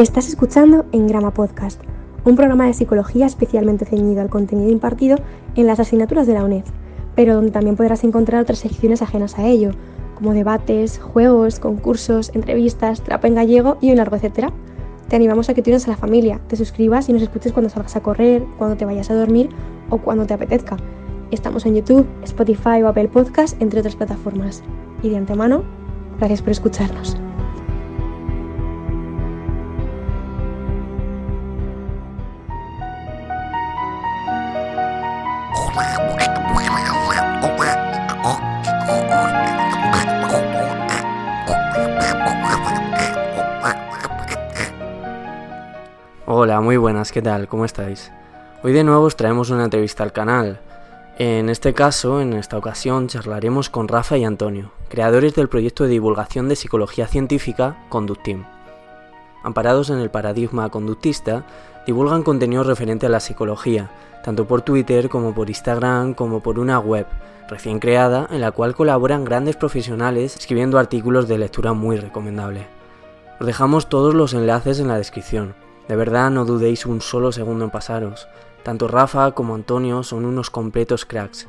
Estás escuchando En Grama Podcast, un programa de psicología especialmente ceñido al contenido impartido en las asignaturas de la UNED, pero donde también podrás encontrar otras secciones ajenas a ello, como debates, juegos, concursos, entrevistas, trapa en gallego y un largo etcétera. Te animamos a que te unas a la familia, te suscribas y nos escuches cuando salgas a correr, cuando te vayas a dormir o cuando te apetezca. Estamos en YouTube, Spotify o Apple Podcast, entre otras plataformas. Y de antemano, gracias por escucharnos. Hola, muy buenas, ¿qué tal? ¿Cómo estáis? Hoy de nuevo os traemos una entrevista al canal. En este caso, en esta ocasión, charlaremos con Rafa y Antonio, creadores del proyecto de divulgación de psicología científica Conductim. Amparados en el paradigma conductista, divulgan contenido referente a la psicología, tanto por Twitter como por Instagram como por una web recién creada en la cual colaboran grandes profesionales escribiendo artículos de lectura muy recomendable. Os dejamos todos los enlaces en la descripción. De verdad no dudéis un solo segundo en pasaros. Tanto Rafa como Antonio son unos completos cracks.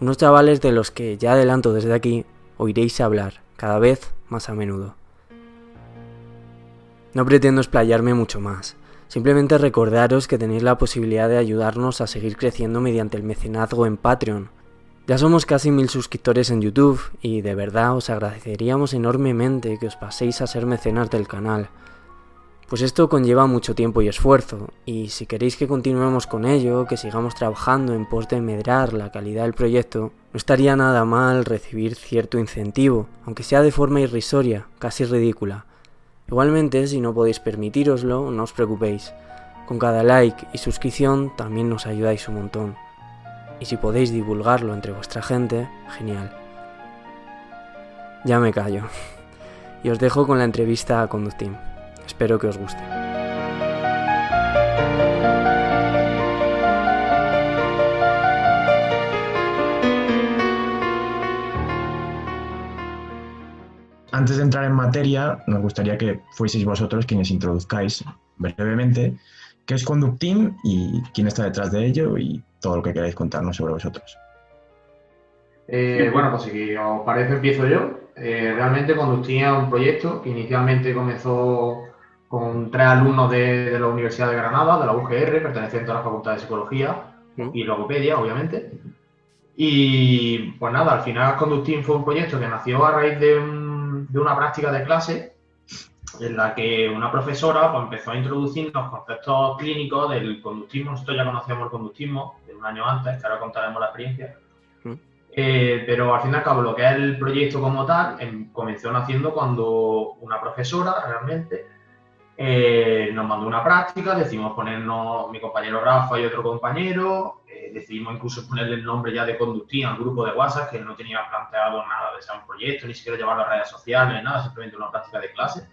Unos chavales de los que ya adelanto desde aquí oiréis hablar cada vez más a menudo. No pretendo explayarme mucho más. Simplemente recordaros que tenéis la posibilidad de ayudarnos a seguir creciendo mediante el mecenazgo en Patreon. Ya somos casi mil suscriptores en YouTube y de verdad os agradeceríamos enormemente que os paséis a ser mecenas del canal. Pues esto conlleva mucho tiempo y esfuerzo, y si queréis que continuemos con ello, que sigamos trabajando en pos de medrar la calidad del proyecto, no estaría nada mal recibir cierto incentivo, aunque sea de forma irrisoria, casi ridícula. Igualmente, si no podéis permitiroslo, no os preocupéis. Con cada like y suscripción también nos ayudáis un montón. Y si podéis divulgarlo entre vuestra gente, genial. Ya me callo. Y os dejo con la entrevista a Conductim. Espero que os guste. Antes de entrar en materia, nos gustaría que fueseis vosotros quienes introduzcáis brevemente qué es Conductim y quién está detrás de ello y todo lo que queráis contarnos sobre vosotros. Eh, bueno, pues si os parece empiezo yo. Eh, realmente Conductim es un proyecto que inicialmente comenzó con tres alumnos de, la Universidad de Granada, de la UGR, pertenecientes a la Facultad de Psicología y Logopedia, obviamente. Y pues nada, al final Conductim fue un proyecto que nació a raíz de, de una práctica de clase en la que una profesora pues, empezó a introducir los conceptos clínicos del conductismo. Nosotros ya conocíamos el conductismo de un año antes, que ahora contaremos la experiencia. Eh, pero al fin y al cabo, lo que es el proyecto como tal em, comenzó naciendo cuando una profesora realmente eh, nos mandó una práctica, decidimos ponernos mi compañero Rafa y otro compañero, eh, decidimos incluso ponerle el nombre ya de conductín al grupo de WhatsApp, que no tenía planteado nada de ser un proyecto, ni siquiera llevarlo a redes sociales, nada, simplemente una práctica de clase.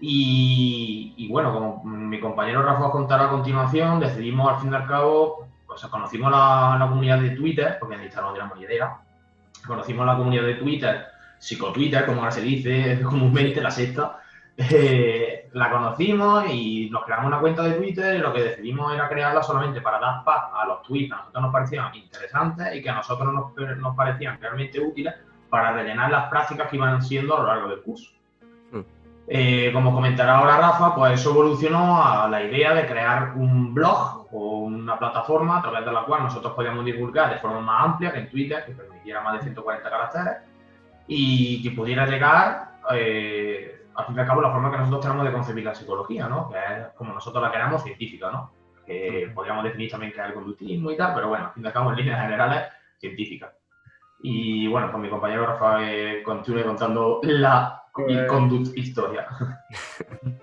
Y, bueno, como mi compañero Rafa contará a continuación, decidimos al fin y al cabo, pues conocimos la, la comunidad de Twitter, porque en Instagram no teníamos idea, conocimos la comunidad de Twitter, psicotwitter, como ahora se dice comúnmente, la sexta, eh, la conocimos y nos creamos una cuenta de Twitter y lo que decidimos era crearla solamente para dar paz a los tweets que a nosotros nos parecían interesantes y que a nosotros nos, nos parecían realmente útiles para rellenar las prácticas que iban siendo a lo largo del curso. Eh, como comentará ahora Rafa, pues eso evolucionó a la idea de crear un blog o una plataforma a través de la cual nosotros podíamos divulgar de forma más amplia que en Twitter, que permitiera más de 140 caracteres y que pudiera llegar, eh, al fin y al cabo, la forma que nosotros tenemos de concebir la psicología, ¿no? Que es como nosotros la queramos, científica, ¿no? Que podríamos definir también que es el conductismo y tal, pero bueno, al fin y al cabo, en líneas generales, científica. Y bueno, pues mi compañero Rafa eh, continúe contando la pues, historia.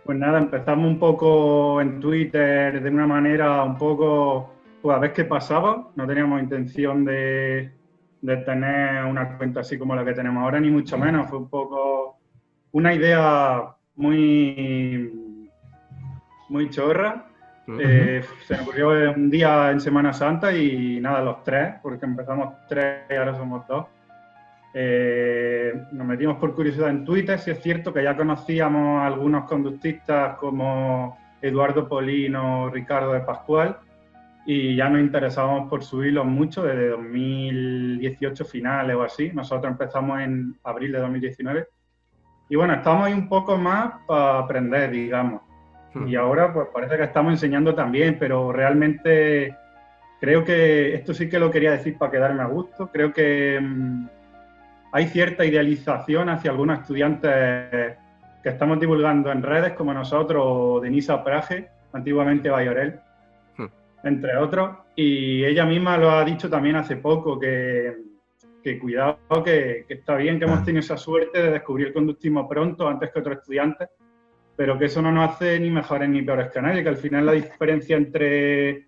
Pues nada, empezamos un poco en Twitter de una manera un poco, pues a ver qué pasaba. No teníamos intención de, de tener una cuenta así como la que tenemos ahora, ni mucho menos. Fue un poco una idea muy, muy chorra. Eh, se me ocurrió un día en Semana Santa y nada, los tres, porque empezamos tres y ahora somos dos Eh, nos metimos por curiosidad en Twitter, si es cierto que ya conocíamos a algunos conductistas como Eduardo Polino, Ricardo de Pascual, y ya nos interesábamos por subirlos mucho desde 2018 finales o así. Nosotros empezamos en abril de 2019. Y bueno, estamos ahí un poco más para aprender, digamos. Hmm. Y ahora pues parece que estamos enseñando también, pero realmente creo que esto sí que lo quería decir para quedarme a gusto. Creo que mm, hay cierta idealización hacia algunos estudiantes que estamos divulgando en redes, como nosotros, Denisa Praje, antiguamente Bayorel, hmm. entre otros. Y ella misma lo ha dicho también hace poco, que, cuidado, que, está bien que hemos ah. tenido esa suerte de descubrir el conductismo pronto, antes que otros estudiantes, pero que eso no nos hace ni mejores ni peores que nadie, que al final la diferencia entre,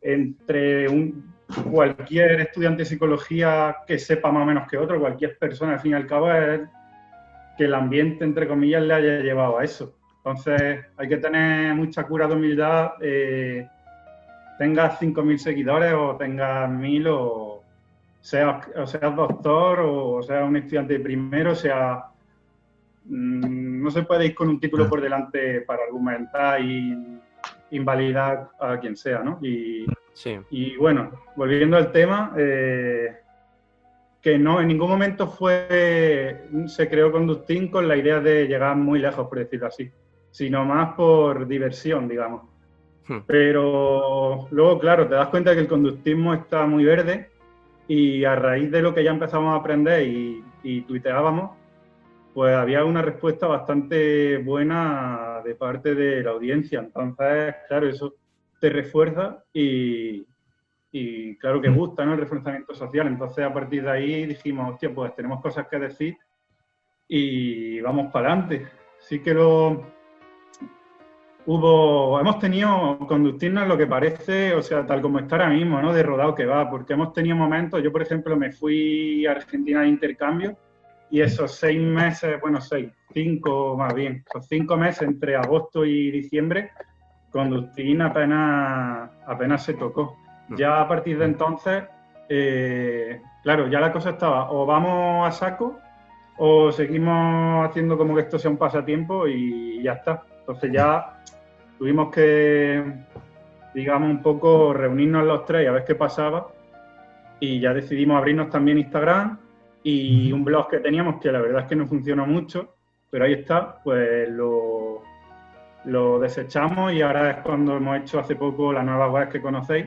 entre un, cualquier estudiante de psicología que sepa más o menos que otro, cualquier persona, al fin y al cabo, es que el ambiente, entre comillas, le haya llevado a eso. Entonces, hay que tener mucha cura de humildad, eh, tengas 5.000 seguidores o tengas 1.000 o seas, doctor o seas un estudiante de primero, sea... Mm, no se puede ir con un título por delante para argumentar y invalidar a quien sea, ¿no? Y, y bueno, volviendo al tema, eh, que no, en ningún momento fue, se creó Conductín con la idea de llegar muy lejos, por decirlo así, sino más por diversión, digamos. Hmm. Pero luego, claro, te das cuenta que el conductismo está muy verde y a raíz de lo que ya empezamos a aprender y, y tuiteábamos, pues había una respuesta bastante buena de parte de la audiencia. Entonces, claro, eso te refuerza y, y claro que mm. gusta ¿no? el reforzamiento social. Entonces, a partir de ahí dijimos, hostia, pues tenemos cosas que decir y vamos para adelante. Sí que lo hubo, hemos tenido conductirnos lo que parece, o sea, tal como está ahora mismo, ¿no? De rodado que va, porque hemos tenido momentos, yo por ejemplo me fui a Argentina de intercambio y esos seis meses, bueno, seis, cinco más bien, esos cinco meses entre agosto y diciembre, Conductín apenas, apenas se tocó. Mm. Ya a partir de entonces, eh, claro, ya la cosa estaba, o vamos a saco, o seguimos haciendo como que esto sea un pasatiempo y ya está. Entonces ya tuvimos que, digamos, un poco reunirnos los tres y a ver qué pasaba. Y ya decidimos abrirnos también Instagram y un blog que teníamos que la verdad es que no funcionó mucho, pero ahí está, pues lo, lo desechamos y ahora es cuando hemos hecho hace poco la nueva web que conocéis.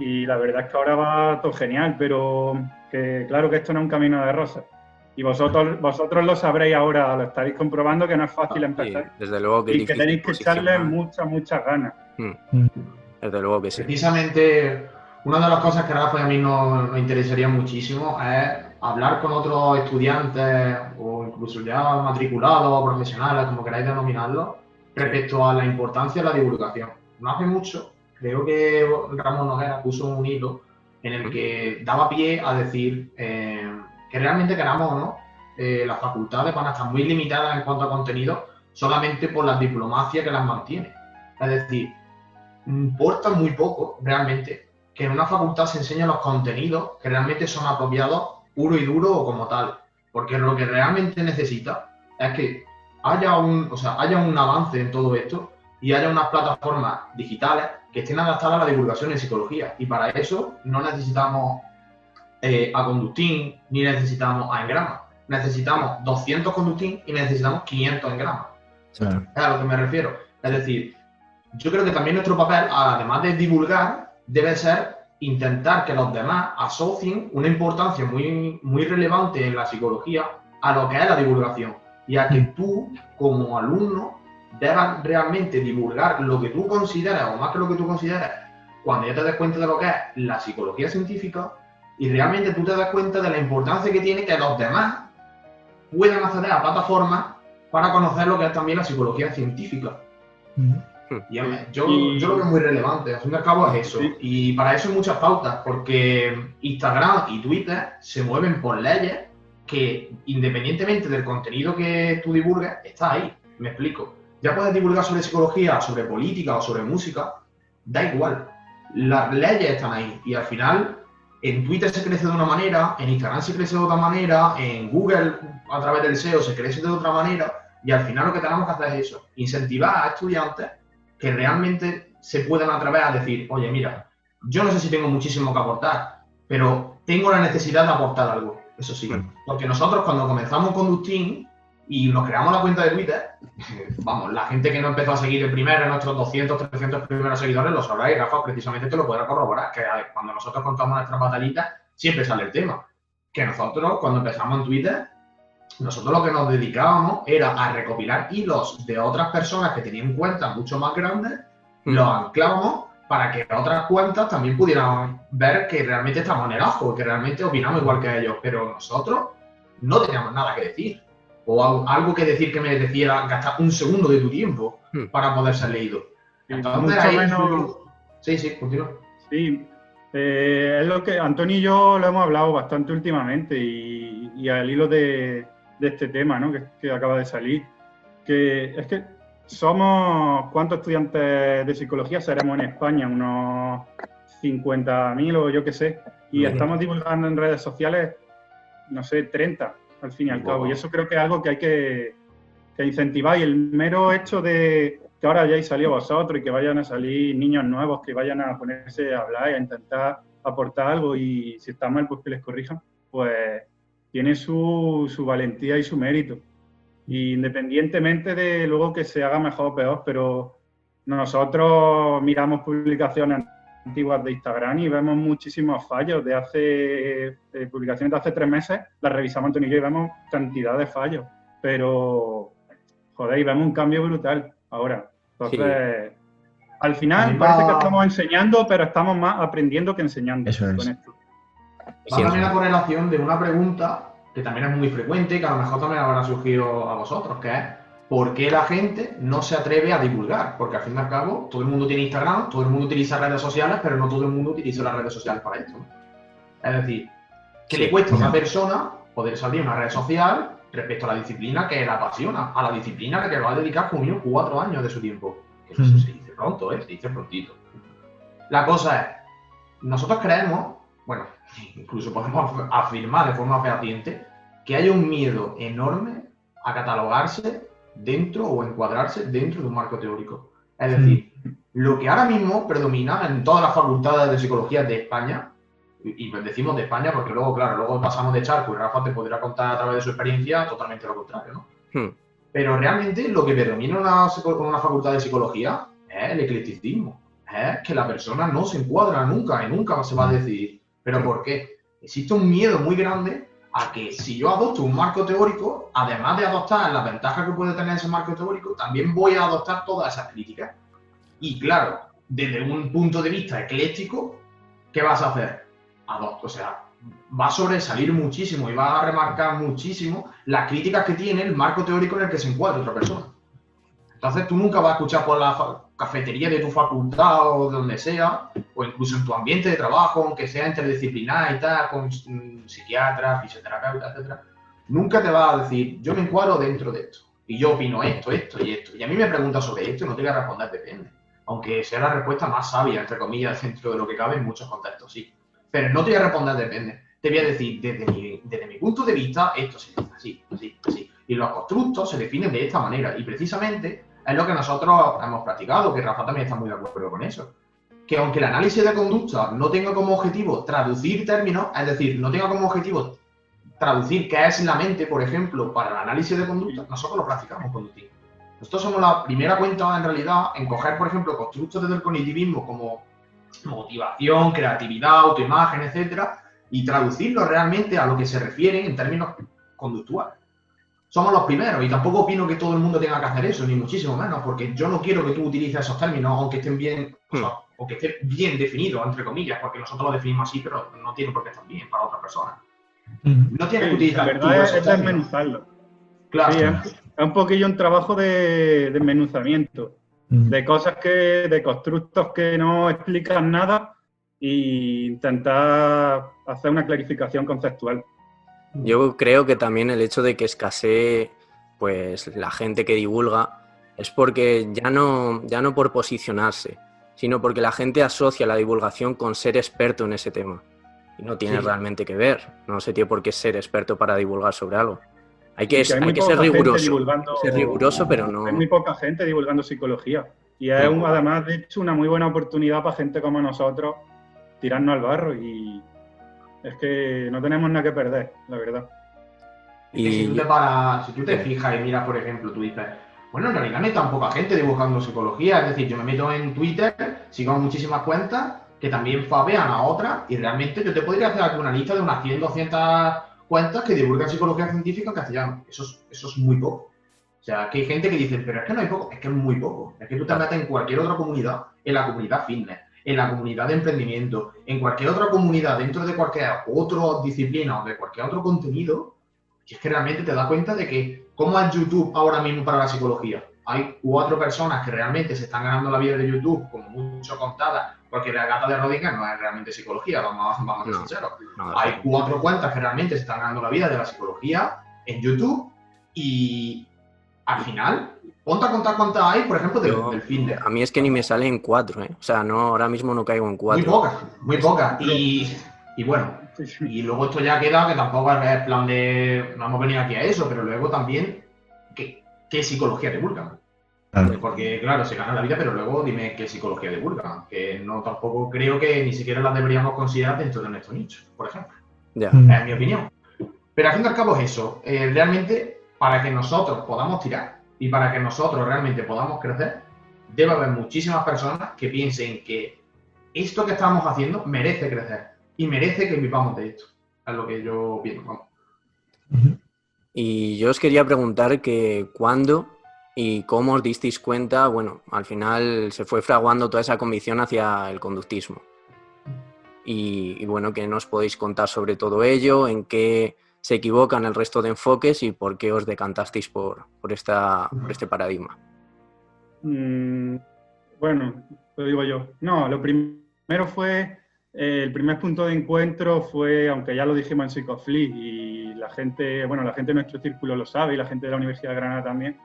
Y la verdad es que ahora va todo genial, pero que claro que esto no es un camino de rosas. Y vosotros, vosotros lo sabréis ahora, lo estaréis comprobando que no es fácil ah, empezar. desde luego que y que tenéis que echarle muchas, muchas ganas. Mm. Desde luego que sí. Precisamente, una de las cosas que Rafa y a mí nos, nos interesaría muchísimo es hablar con otros estudiantes o incluso ya matriculados o profesionales, como queráis denominarlo, respecto a la importancia de la divulgación. No hace mucho creo que Ramón Noguera puso un hilo en el que daba pie a decir eh, que realmente queramos o no, eh, las facultades van a estar muy limitadas en cuanto a contenido solamente por la diplomacia que las mantiene. Es decir, importa muy poco realmente que en una facultad se enseñen los contenidos que realmente son apropiados puro y duro o como tal. Porque lo que realmente necesita es que haya un, o sea, haya un avance en todo esto y haya unas plataformas digitales que estén adaptadas a la divulgación en psicología. Y para eso no necesitamos eh, a Conductín ni necesitamos a Engrama. Necesitamos 200 Conductín y necesitamos 500 Engrama. Es a lo que me refiero. Es decir, yo creo que también nuestro papel, además de divulgar, debe ser intentar que los demás asocien una importancia muy, muy relevante en la psicología a lo que es la divulgación. Y a que mm. tú, como alumno, debas realmente divulgar lo que tú consideras, o más que lo que tú consideras, cuando ya te das cuenta de lo que es la psicología científica, y realmente tú te das cuenta de la importancia que tiene que los demás puedan acceder a plataformas para conocer lo que es también la psicología científica. Y yo, yo, lo veo muy relevante, al fin y al cabo es eso. Y para eso hay muchas pautas, porque Instagram y Twitter se mueven por leyes que independientemente del contenido que tú divulgues, está ahí. Me explico ya puedes divulgar sobre psicología, sobre política o sobre música, da igual. Las leyes están ahí y al final en Twitter se crece de una manera, en Instagram se crece de otra manera, en Google a través del SEO se crece de otra manera, y al final lo que tenemos que hacer es eso, incentivar a estudiantes que realmente se puedan atrever a decir, oye, mira, yo no sé si tengo muchísimo que aportar, pero tengo la necesidad de aportar algo, eso sí. Porque nosotros cuando comenzamos con Dustin y nos creamos la cuenta de Twitter, vamos, la gente que no empezó a seguir el primero, nuestros 200, 300 primeros seguidores, lo sabrá y Rafa precisamente te lo podrá corroborar, que cuando nosotros contamos nuestras batallitas, siempre sale el tema. Que nosotros, cuando empezamos en Twitter, nosotros lo que nos dedicábamos era a recopilar hilos de otras personas que tenían cuentas mucho más grandes, mm. los anclábamos para que otras cuentas también pudieran ver que realmente estamos en el ajo, que realmente opinamos igual que ellos, pero nosotros no teníamos nada que decir. O algo que decir que me decía gastar un segundo de tu tiempo mm. para poder ser leído. Entonces, ahí... Sí, sí, continúa. Sí, eh, es lo que Antonio y yo lo hemos hablado bastante últimamente y, y al hilo de, de este tema ¿no? que, acaba de salir, que es que somos, ¿cuántos estudiantes de psicología seremos en España? Unos 50.000 o yo qué sé, y estamos divulgando en redes sociales, no sé, 30 al fin y al cabo, y eso creo que es algo que hay que, que incentivar, y el mero hecho de que ahora hayáis salido vosotros y que vayan a salir niños nuevos, que vayan a ponerse a hablar y a intentar aportar algo y si está mal, pues que les corrijan, pues tiene su, su valentía y su mérito. independientemente de luego que se haga mejor o peor, pero nosotros miramos publicaciones antiguas de Instagram y vemos muchísimos fallos. De hace publicaciones de hace tres meses, las revisamos Antonio y yo y vemos cantidad de fallos, pero joder, y vemos un cambio brutal ahora. Entonces, al final parece que estamos enseñando, pero estamos más aprendiendo que enseñando Eso con esto. Va también la correlación de una pregunta que también es muy frecuente y que a lo mejor también habrá surgido a vosotros, que es ¿por qué la gente no se atreve a divulgar? Porque al fin y al cabo todo el mundo tiene Instagram, todo el mundo utiliza redes sociales, pero no todo el mundo utiliza las redes sociales para esto. Es decir, ¿qué le cuesta a una persona poder salir a una red social respecto a la disciplina que la apasiona, a la disciplina que le va a dedicar como cuatro años de su tiempo? Eso se dice pronto, ¿eh? se dice prontito. La cosa es, nosotros creemos, bueno, incluso podemos afirmar de forma fehaciente que hay un miedo enorme a catalogarse dentro o encuadrarse dentro de un marco teórico. Es decir, lo que ahora mismo predomina en todas las facultades de psicología de España, y decimos de España porque luego, claro, luego pasamos de charco y Rafa te podrá contar a través de su experiencia totalmente lo contrario, ¿no? Hmm. Pero realmente lo que predomina en una, una facultad de psicología es el eclecticismo, es que la persona no se encuadra nunca y nunca se va a decidir ¿Pero por qué? Existe un miedo muy grande a que si yo adopto un marco teórico, además de adoptar las ventajas que puede tener ese marco teórico, también voy a adoptar todas esas críticas. Y claro, desde un punto de vista ecléctico, ¿qué vas a hacer? Adopto, o sea, va a sobresalir muchísimo y va a remarcar muchísimo las críticas que tiene el marco teórico en el que se encuentra otra persona. Entonces tú nunca vas a escuchar por la cafetería de tu facultad o de donde sea, o incluso en tu ambiente de trabajo, aunque sea interdisciplinar y tal, con psiquiatras, fisioterapeutas, etcétera, nunca te va a decir, yo me encuadro dentro de esto, y yo opino esto, esto y esto. Y a mí me preguntas sobre esto y no te voy a responder, depende. Aunque sea la respuesta más sabia, entre comillas, dentro de lo que cabe en muchos contextos, sí. Pero no te voy a responder, depende. Te voy a decir, desde mi, desde mi punto de vista, esto se dice así, así, así. Y los constructos se definen de esta manera. Y precisamente es lo que nosotros hemos practicado, que Rafa también está muy de acuerdo con eso. Que aunque el análisis de conducta no tenga como objetivo traducir términos, es decir, no tenga como objetivo traducir qué es la mente, por ejemplo, para el análisis de conducta, nosotros lo practicamos conductivo. Nosotros somos la primera cuenta, en realidad, en coger, por ejemplo, constructos desde el cognitivismo como motivación, creatividad, autoimagen, etcétera, y traducirlo realmente a lo que se refiere en términos conductuales somos los primeros y tampoco opino que todo el mundo tenga que hacer eso, ni muchísimo menos, porque yo no quiero que tú utilices esos términos, aunque estén bien, o, hmm. que estén bien definidos, entre comillas, porque nosotros lo definimos así, pero no tiene por qué estar bien para otra persona. No tiene que utilizar. La verdad es, desmenuzarlo. Claro. es, un poquillo un trabajo de desmenuzamiento, de cosas que, de constructos que no explican nada e intentar hacer una clarificación conceptual. Yo creo que también el hecho de que escasee pues la gente que divulga es porque ya no, ya no por posicionarse, sino porque la gente asocia la divulgación con ser experto en ese tema. y no tiene realmente que ver. No se tiene por qué ser experto para divulgar sobre algo. Hay que, hay que ser riguroso. Ser riguroso, pero no. Hay muy poca gente divulgando psicología. Y es además, de hecho, una muy buena oportunidad para gente como nosotros tirarnos al barro. Y es que no tenemos nada que perder, la verdad. Y... Si, tú te para, si tú te fijas y miras, por ejemplo, tú dices, bueno, en realidad no hay tan poca gente dibujando psicología. Es decir, yo me meto en Twitter, sigo muchísimas cuentas que también fabean a otras y realmente yo te podría hacer aquí una lista de unas 100, 200 cuentas que divulgan psicología científica en castellano. Eso es, eso es muy poco. O sea, que hay gente que dice, pero es que no hay poco, es que es muy poco. Es que tú te metes en cualquier otra comunidad, en la comunidad fitness, en la comunidad de emprendimiento, en cualquier otra comunidad, dentro de cualquier otra disciplina o de cualquier otro contenido, y es que realmente te das cuenta de que, ¿cómo es YouTube ahora mismo para la psicología? Hay cuatro personas que realmente se están ganando la vida de YouTube, como mucho contadas, porque la gata de Rodinger no es realmente psicología, vamos, vamos a ser sinceros. Hay cuatro cuentas que realmente se están ganando la vida de la psicología en YouTube y al final, ponte a contar cuántas hay, por ejemplo, del, fitness. A mí es que ni me salen cuatro, ¿eh? O sea, no, ahora mismo no caigo en cuatro. Muy pocas, muy pocas. Y, y bueno, y luego esto ya queda que tampoco es plan de. No hemos venido aquí a eso, pero luego también, ¿qué, qué psicología divulgan? Porque, claro, se gana la vida, pero luego dime qué psicología divulgan. Que no tampoco creo que ni siquiera la deberíamos considerar dentro de nuestro nicho, por ejemplo. Ya. Es mi opinión. Pero al fin y al cabo es eso. Eh, realmente, para que nosotros podamos tirar y para que nosotros realmente podamos crecer, debe haber muchísimas personas que piensen que esto que estamos haciendo merece crecer y merece que vivamos de esto. Es lo que yo pienso. Y yo os quería preguntar que cuándo y cómo os disteis cuenta, bueno, al final se fue fraguando toda esa convicción hacia el conductismo. Y, bueno, que nos podéis contar sobre todo ello, en qué se equivocan el resto de enfoques y por qué os decantasteis por, por, esta, por este paradigma. Mm, bueno, lo digo yo. No, lo primero fue eh, el primer punto de encuentro fue, aunque ya lo dijimos en Psicoflip y la gente, bueno, la gente de nuestro círculo lo sabe y la gente de la Universidad de Granada también,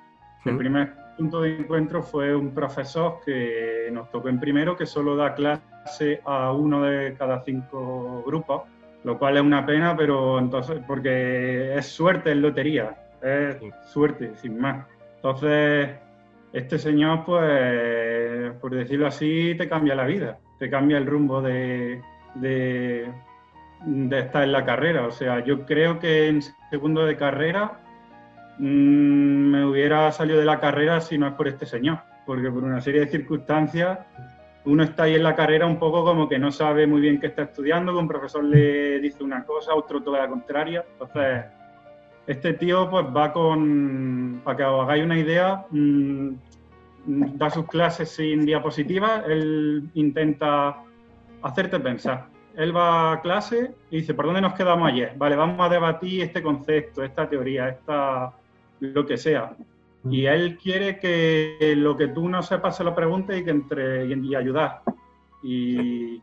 el primer punto de encuentro fue un profesor que nos tocó en primero que solo da clase a uno de cada cinco grupos, lo cual es una pena, pero entonces, porque es suerte, es lotería, es suerte, sin más. Entonces, este señor, pues, por decirlo así, te cambia la vida te cambia el rumbo de, de, estar en la carrera. O sea, yo creo que en segundo de carrera mm, me hubiera salido de la carrera si no es por este señor, porque por una serie de circunstancias uno está ahí en la carrera un poco como que no sabe muy bien qué está estudiando, que un profesor le dice una cosa, otro toda la contraria. Entonces, este tío pues va con, para que os hagáis una idea, mm, da sus clases sin diapositivas, él intenta hacerte pensar. Él va a clase y dice, ¿por dónde nos quedamos ayer? Vale, vamos a debatir este concepto, esta teoría, esta lo que sea. Y él quiere que lo que tú no sepas se lo pregunte y que entre y, ayudar. Y,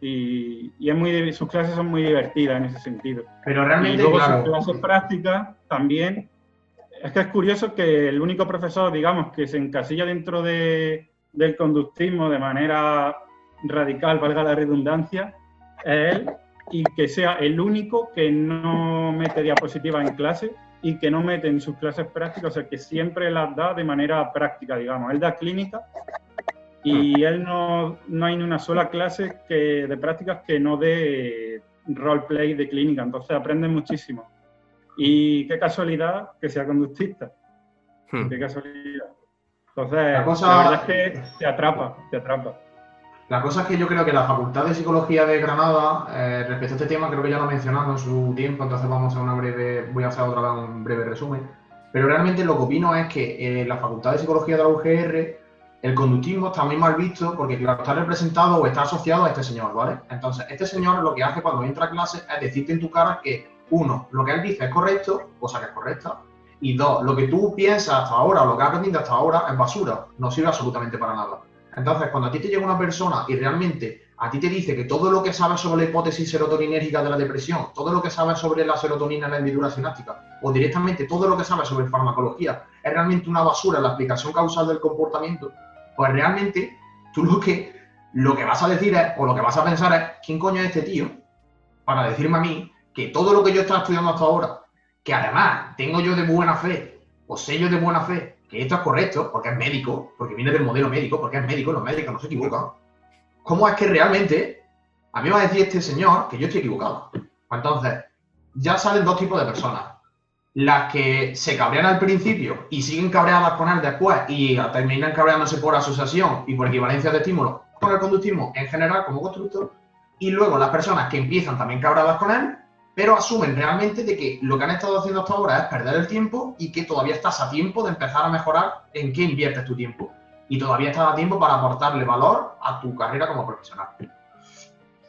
y, es muy, sus clases son muy divertidas en ese sentido. Pero realmente, y luego sus clases prácticas también es que es curioso que el único profesor, digamos, que se encasilla dentro de, del conductismo de manera radical, valga la redundancia, es él y que sea el único que no mete diapositivas en clase y que no mete en sus clases prácticas, o sea, que siempre las da de manera práctica, digamos. Él da clínica y él no, no hay ni una sola clase que, de prácticas que no dé roleplay de clínica, entonces aprende muchísimo. Y qué casualidad que sea conductista. Hmm. Qué casualidad. Entonces, la, verdad es que te atrapa, te atrapa. La cosa es que yo creo que la Facultad de Psicología de Granada, eh, respecto a este tema, creo que ya lo he mencionado en su tiempo, entonces vamos a una breve, voy a hacer otra vez un breve resumen. Pero realmente lo que opino es que en la Facultad de Psicología de la UGR, el conductismo está muy mal visto porque, claro, está representado o está asociado a este señor, ¿vale? Entonces, este señor lo que hace cuando entra a clase es decirte en tu cara que uno, lo que él dice es correcto, cosa que es correcta, y dos, lo que tú piensas hasta ahora o lo que has aprendido hasta ahora es basura, no sirve absolutamente para nada. Entonces, cuando a ti te llega una persona y realmente a ti te dice que todo lo que sabes sobre la hipótesis serotoninérgica de la depresión, todo lo que sabes sobre la serotonina en la hendidura sináptica, o directamente todo lo que sabes sobre farmacología, es realmente una basura en la explicación causal del comportamiento, pues realmente tú lo que, lo que vas a decir es, o lo que vas a pensar es, ¿quién coño es este tío? para decirme a mí que todo lo que yo estaba estudiando hasta ahora, que además tengo yo de buena fe, o sé yo de buena fe, que esto es correcto, porque es médico, porque viene del modelo médico, porque es médico, los médicos no se equivocan, ¿cómo es que realmente a mí va a decir este señor que yo estoy equivocado? Entonces, ya salen dos tipos de personas. Las que se cabrean al principio y siguen cabreadas con él después y terminan cabreándose por asociación y por equivalencia de estímulos con el conductismo en general como constructor. Y luego las personas que empiezan también cabreadas con él, pero asumen realmente de que lo que han estado haciendo hasta ahora es perder el tiempo y que todavía estás a tiempo de empezar a mejorar en qué inviertes tu tiempo. Y todavía estás a tiempo para aportarle valor a tu carrera como profesional.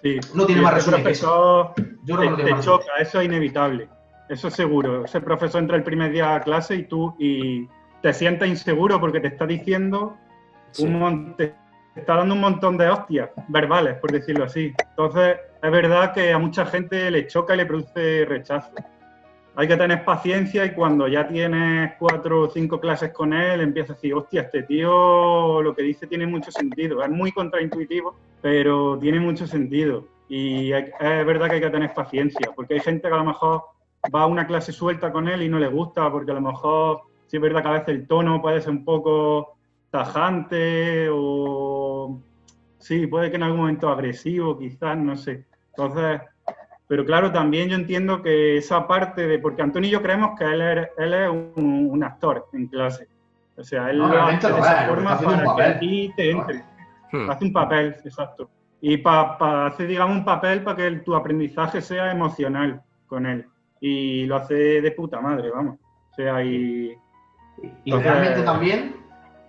Sí, No tiene más resumen que Yo creo que no te, tiene te más choca, eso es inevitable. Eso es seguro. Ese profesor entra el primer día a clase y tú y te sientes inseguro porque te está diciendo Sí. un te está dando un montón de hostias verbales, por decirlo así. Entonces, es verdad que a mucha gente le choca y le produce rechazo. Hay que tener paciencia y cuando ya tienes cuatro o cinco clases con él, empiezas a decir, hostia, este tío lo que dice tiene mucho sentido. Es muy contraintuitivo, pero tiene mucho sentido. Y es verdad que hay que tener paciencia, porque hay gente que a lo mejor va a una clase suelta con él y no le gusta, porque a lo mejor sí es verdad que a veces el tono puede ser un poco tajante o sí, puede que en algún momento agresivo, quizás, no sé. Entonces, pero claro, también yo entiendo que esa parte de, porque Antonio y yo creemos que él es, él es un, un actor en clase. O sea, él No, lo hace de esa forma para que papel. a ti te entre. Hmm. Hace un papel, exacto. Y para hacer, digamos, un papel para que el- tu aprendizaje sea emocional con él. Y lo hace de puta madre, vamos. O sea, y... Y Entonces- realmente también,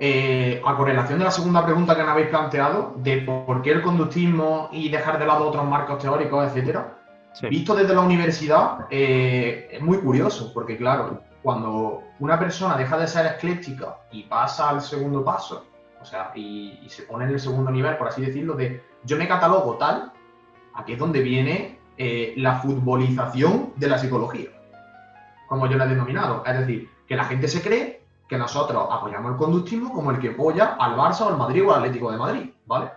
eh, a correlación de la segunda pregunta que me habéis planteado, de por qué el conductismo y dejar de lado otros marcos teóricos, etcétera, Sí. visto desde la universidad, eh, es muy curioso, porque claro, cuando una persona deja de ser ecléctica y pasa al segundo paso, o sea, y, y se pone en el segundo nivel, por así decirlo, de yo me catalogo tal, aquí es donde viene eh, la futbolización de la psicología, como yo la he denominado. Es decir, que la gente se cree que nosotros apoyamos el conductismo como el que apoya al Barça o al Madrid o al Atlético de Madrid, ¿vale?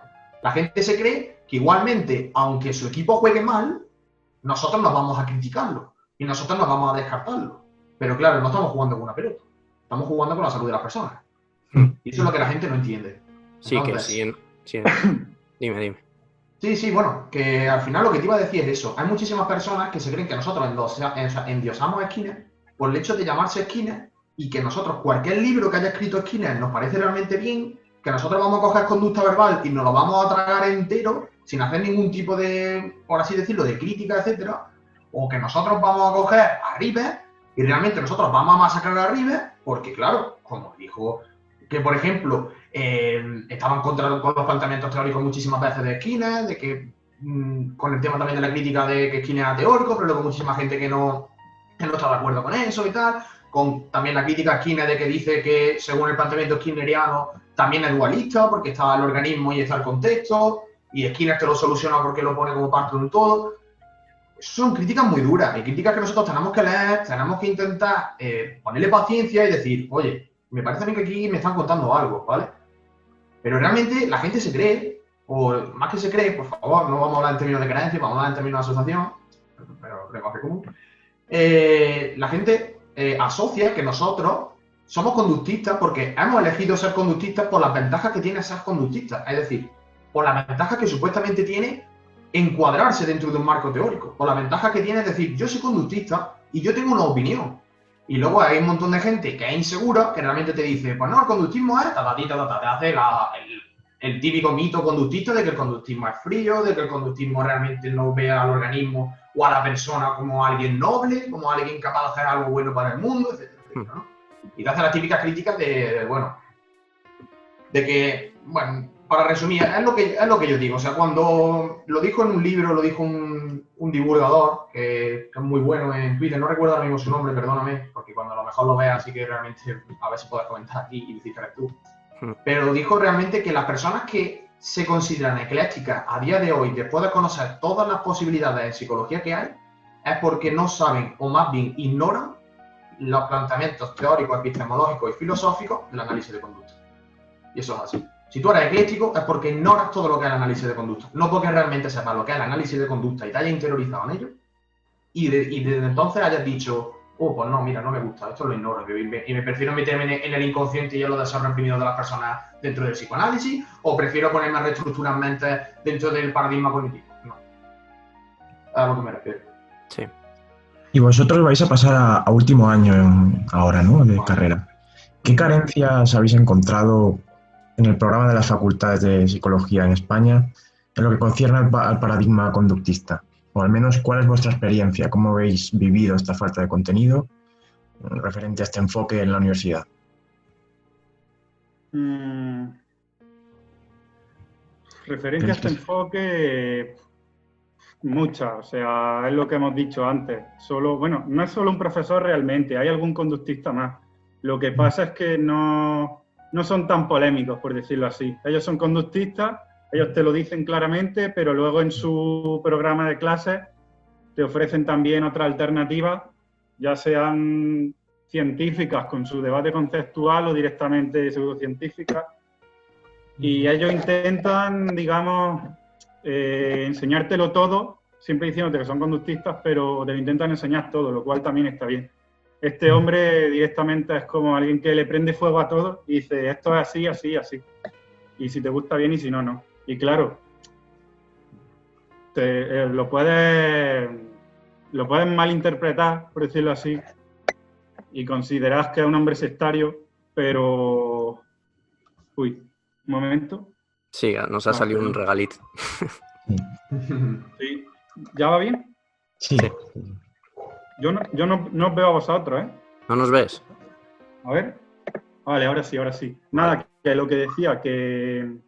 La gente se cree que igualmente, aunque su equipo juegue mal, nosotros nos vamos a criticarlo y nosotros nos vamos a descartarlo. Pero claro, no estamos jugando con una pelota, estamos jugando con la salud de las personas. Hmm. Y eso es lo que la gente no entiende. Sí, que sí. en- sí en- Dime, dime. Sí, sí, bueno, que al final lo que te iba a decir es eso. Hay muchísimas personas que se creen que nosotros endiosamos Skinner por el hecho de llamarse Skinner y que nosotros, cualquier libro que haya escrito Skinner nos parece realmente bien, que nosotros vamos a coger conducta verbal y nos lo vamos a tragar entero sin hacer ningún tipo de, por así decirlo, de crítica, etcétera, o que nosotros vamos a coger a River y realmente nosotros vamos a masacrar a River porque, claro, como dijo que, por ejemplo, eh, estaba en contra con los planteamientos teóricos muchísimas veces de Skinner, de que mm, con el tema también de la crítica de que Skinner era teórico, pero luego muchísima gente que no, que no está de acuerdo con eso y tal, con también la crítica a Skinner de que dice que según el planteamiento skinneriano también es dualista, porque está el organismo y está el contexto, y Skinner te lo soluciona porque lo pone como parte de un todo. Son críticas muy duras, y críticas que nosotros tenemos que leer, tenemos que intentar eh, ponerle paciencia y decir, oye, me parece a mí que aquí me están contando algo, ¿vale? Pero realmente la gente se cree, o más que se cree, por favor, no vamos a hablar en términos de creencia, vamos a hablar en términos de asociación, pero lenguaje común. Eh, la gente eh, asocia que nosotros somos conductistas porque hemos elegido ser conductistas por las ventajas que tiene ser conductista, es decir, por las ventajas que supuestamente tiene encuadrarse dentro de un marco teórico, por la ventaja que tiene es decir, yo soy conductista y yo tengo una opinión. Y luego hay un montón de gente que es insegura, que realmente te dice, pues no, el conductismo es, ta, ta, ta, te hace la- el, típico mito conductista de que el conductismo es frío, de que el conductismo realmente no ve al organismo o a la persona como alguien noble, como alguien capaz de hacer algo bueno para el mundo, etcétera, etcétera, ¿no? Y te hace las típicas críticas de, de, bueno, de que, bueno, para resumir, es lo que, es lo que yo digo. O sea, cuando lo dijo en un libro, lo dijo un, un divulgador que, que es muy bueno en Twitter, no recuerdo ahora mismo su nombre, perdóname, porque cuando a lo mejor lo veas, así que realmente a ver si puedes comentar aquí y decir que eres tú. Pero dijo realmente que las personas que se consideran eclécticas a día de hoy, después de conocer todas las posibilidades en psicología que hay, es porque no saben o más bien ignoran los planteamientos teóricos, epistemológicos y filosóficos del análisis de conducta. Y eso es así. Si tú eres ecléctico es porque ignoras todo lo que es el análisis de conducta, no porque realmente sepas lo que es el análisis de conducta y te hayas interiorizado en ello y, desde entonces hayas dicho, oh, pues no, mira, no me gusta, esto lo ignoro y me, prefiero meterme en el inconsciente y yo lo desarrollo reprimido de las personas dentro del psicoanálisis o prefiero ponerme a reestructurar mente dentro del paradigma cognitivo. No. A lo que me refiero. Sí. Y vosotros vais a pasar a, último año ahora, ¿no? De carrera. ¿Qué carencias habéis encontrado en el programa de las facultades de psicología en España en lo que concierne al, paradigma conductista? O al menos, ¿cuál es vuestra experiencia? ¿Cómo habéis vivido esta falta de contenido referente a este enfoque en la universidad? Mm. Referente a este enfoque, muchas, o sea, es lo que hemos dicho antes. Solo, bueno, no es solo un profesor realmente, hay algún conductista más. Lo que pasa es que no, no son tan polémicos, por decirlo así. Ellos son conductistas, ellos te lo dicen claramente, pero luego en su programa de clases te ofrecen también otra alternativa, ya sean científicas con su debate conceptual o directamente pseudocientíficas. Y ellos intentan, digamos, eh, enseñártelo todo, siempre diciéndote que son conductistas, pero te lo intentan enseñar todo, lo cual también está bien. Este hombre directamente es como alguien que le prende fuego a todo y dice, esto es así, así, así. Y si te gusta bien y si no, no. Y claro, te, eh, lo puedes lo puedes malinterpretar, por decirlo así, y consideras que es un hombre sectario, pero... Uy, un momento. Sí, nos ha ah, salido un regalito. sí. ¿Ya va bien? Sí. Yo, no, yo no, no, os veo a vosotros, ¿eh? ¿No nos ves? A ver. Vale, ahora sí, ahora sí. Nada, que lo que decía, que,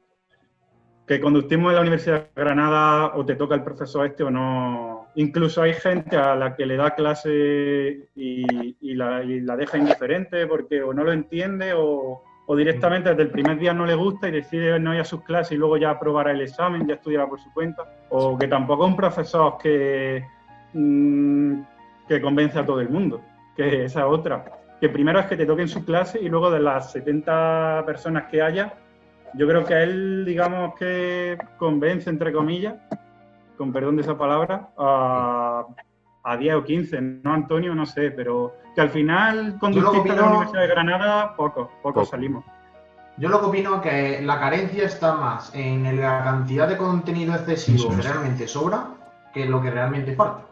que conductimos en la Universidad de Granada o te toca el profesor este o no. Incluso hay gente a la que le da clase y, la, deja indiferente porque o no lo entiende o, directamente desde el primer día no le gusta y decide no ir a sus clases y luego ya aprobará el examen, ya estudiará por su cuenta. O que tampoco es un profesor que, mm, que convence a todo el mundo, que esa otra. Que primero es que te toque en su clase y luego de las 70 personas que haya, yo creo que él, digamos que convence, entre comillas, con perdón de esa palabra, a, a 10 o 15, no Antonio, no sé, pero que al final conductistas de la Universidad de Granada, poco, poco, salimos. Yo lo que opino es que la carencia está más en la cantidad de contenido excesivo que realmente sobra que lo que realmente falta,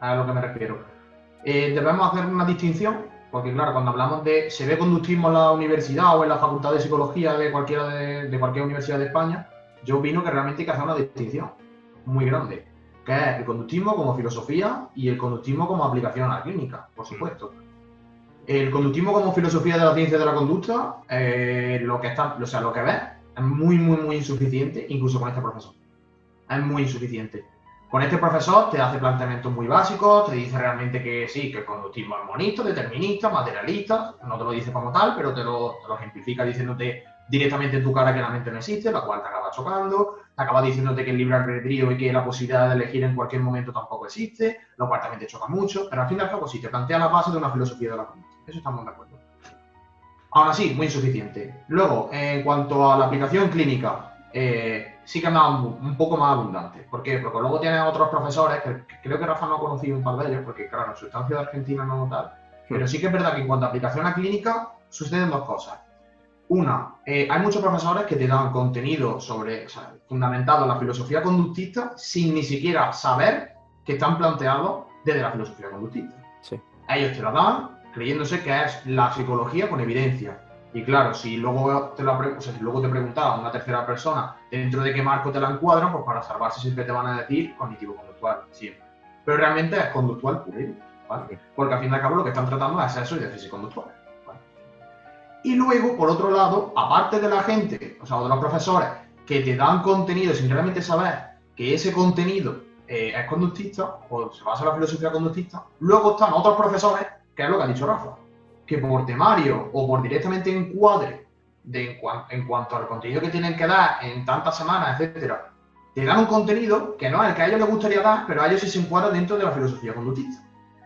a lo que me refiero. Eh, debemos hacer una distinción porque claro, cuando hablamos de se ve conductismo en la universidad o en la facultad de psicología de cualquiera de, cualquier universidad de España, yo opino que realmente hay que hacer una distinción muy grande, que es el conductismo como filosofía y el conductismo como aplicación a la clínica, por supuesto. El conductismo como filosofía de la ciencia de la conducta, eh, lo que está, o sea, lo que ves es muy, muy, muy insuficiente, incluso con este profesor. Es muy insuficiente. Con este profesor te hace planteamientos muy básicos, te dice realmente que sí, que el conductismo es monista, determinista, materialista, no te lo dice como tal, pero te lo, ejemplifica diciéndote directamente en tu cara que la mente no existe, la cual te acaba chocando, te acaba diciéndote que el libre albedrío y que la posibilidad de elegir en cualquier momento tampoco existe, lo cual también te choca mucho, pero al fin y al cabo sí, te plantea la base de una filosofía de la conducta. Eso estamos de acuerdo. Aún así, muy insuficiente. Luego, en cuanto a la aplicación clínica, eh, sí que más, un poco más abundante. ¿Por qué? Porque luego tiene otros profesores, que, creo que Rafa no ha conocido un par de ellos, porque claro, en su estancia de Argentina no tal, pero sí que es verdad que en cuanto a aplicación a clínica, suceden dos cosas. Una, eh, hay muchos profesores que te dan contenido sobre, o sea, fundamentado en la filosofía conductista sin ni siquiera saber que están planteados desde la filosofía conductista. Sí. Ellos te lo dan creyéndose que es la psicología con evidencia. Y claro, si luego te, lo, o sea, si luego te preguntaba una tercera persona dentro de qué marco te la encuadran, pues para salvarse siempre te van a decir cognitivo-conductual, siempre. Pero realmente es conductual puro, ¿vale? Porque al fin y al cabo lo que están tratando es eso y déficit conductual. ¿vale? Y luego, por otro lado, aparte de la gente, o sea, de los profesores que te dan contenido sin realmente saber que ese contenido eh, es conductista o se basa en la filosofía conductista, luego están otros profesores, que es lo que ha dicho Rafa, que por temario o por directamente encuadre de en, cuanto al contenido que tienen que dar en tantas semanas, etcétera, te dan un contenido que no es el que a ellos les gustaría dar, pero a ellos sí se encuadra dentro de la filosofía conductista.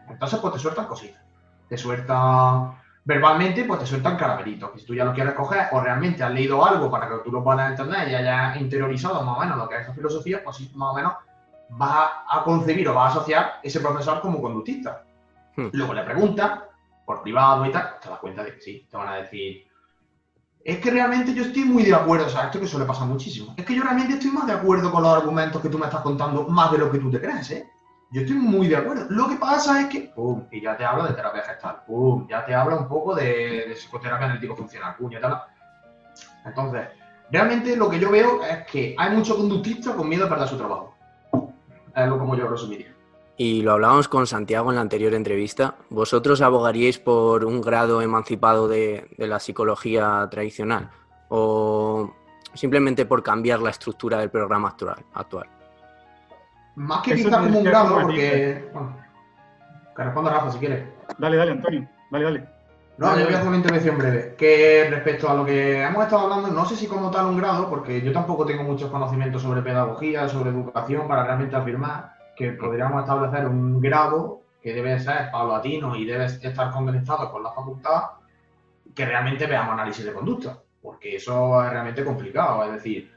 Entonces, pues te sueltan cositas. Te sueltan verbalmente, pues te sueltan caramelitos. Que si tú ya lo quieres coger o realmente has leído algo para que tú lo puedas entender y hayas interiorizado más o menos lo que es esa filosofía, pues sí, más o menos vas a concebir o vas a asociar ese profesor como conductista. Hmm. Luego le preguntas por privado y tal, te das cuenta de que sí, te van a decir, es que realmente yo estoy muy de acuerdo, o sea, esto que suele pasar muchísimo, es que yo realmente estoy más de acuerdo con los argumentos que tú me estás contando, más de lo que tú te crees, ¿eh? Yo estoy muy de acuerdo. Lo que pasa es que, pum, y ya te hablo de terapia gestal, pum, ya te hablo un poco de, psicoterapia analítico funcional, pum, ya te hablo. Entonces, realmente lo que yo veo es que hay muchos conductistas con miedo a perder su trabajo. Es lo como yo resumiría. Y lo hablábamos con Santiago en la anterior entrevista. ¿Vosotros abogaríais por un grado emancipado de, de la psicología tradicional? ¿O simplemente por cambiar la estructura del programa actual? actual? Más que quizás como un grado, porque. Bueno, que responda Rafa si quieres. Dale, dale, Antonio. Dale, dale. No, yo voy a hacer una intervención breve. Que respecto a lo que hemos estado hablando, no sé si como tal un grado, porque yo tampoco tengo muchos conocimientos sobre pedagogía, sobre educación, para realmente afirmar que podríamos establecer un grado que debe ser paulatino y debe estar conectado con la facultad, que realmente veamos análisis de conducta, porque eso es realmente complicado. Es decir,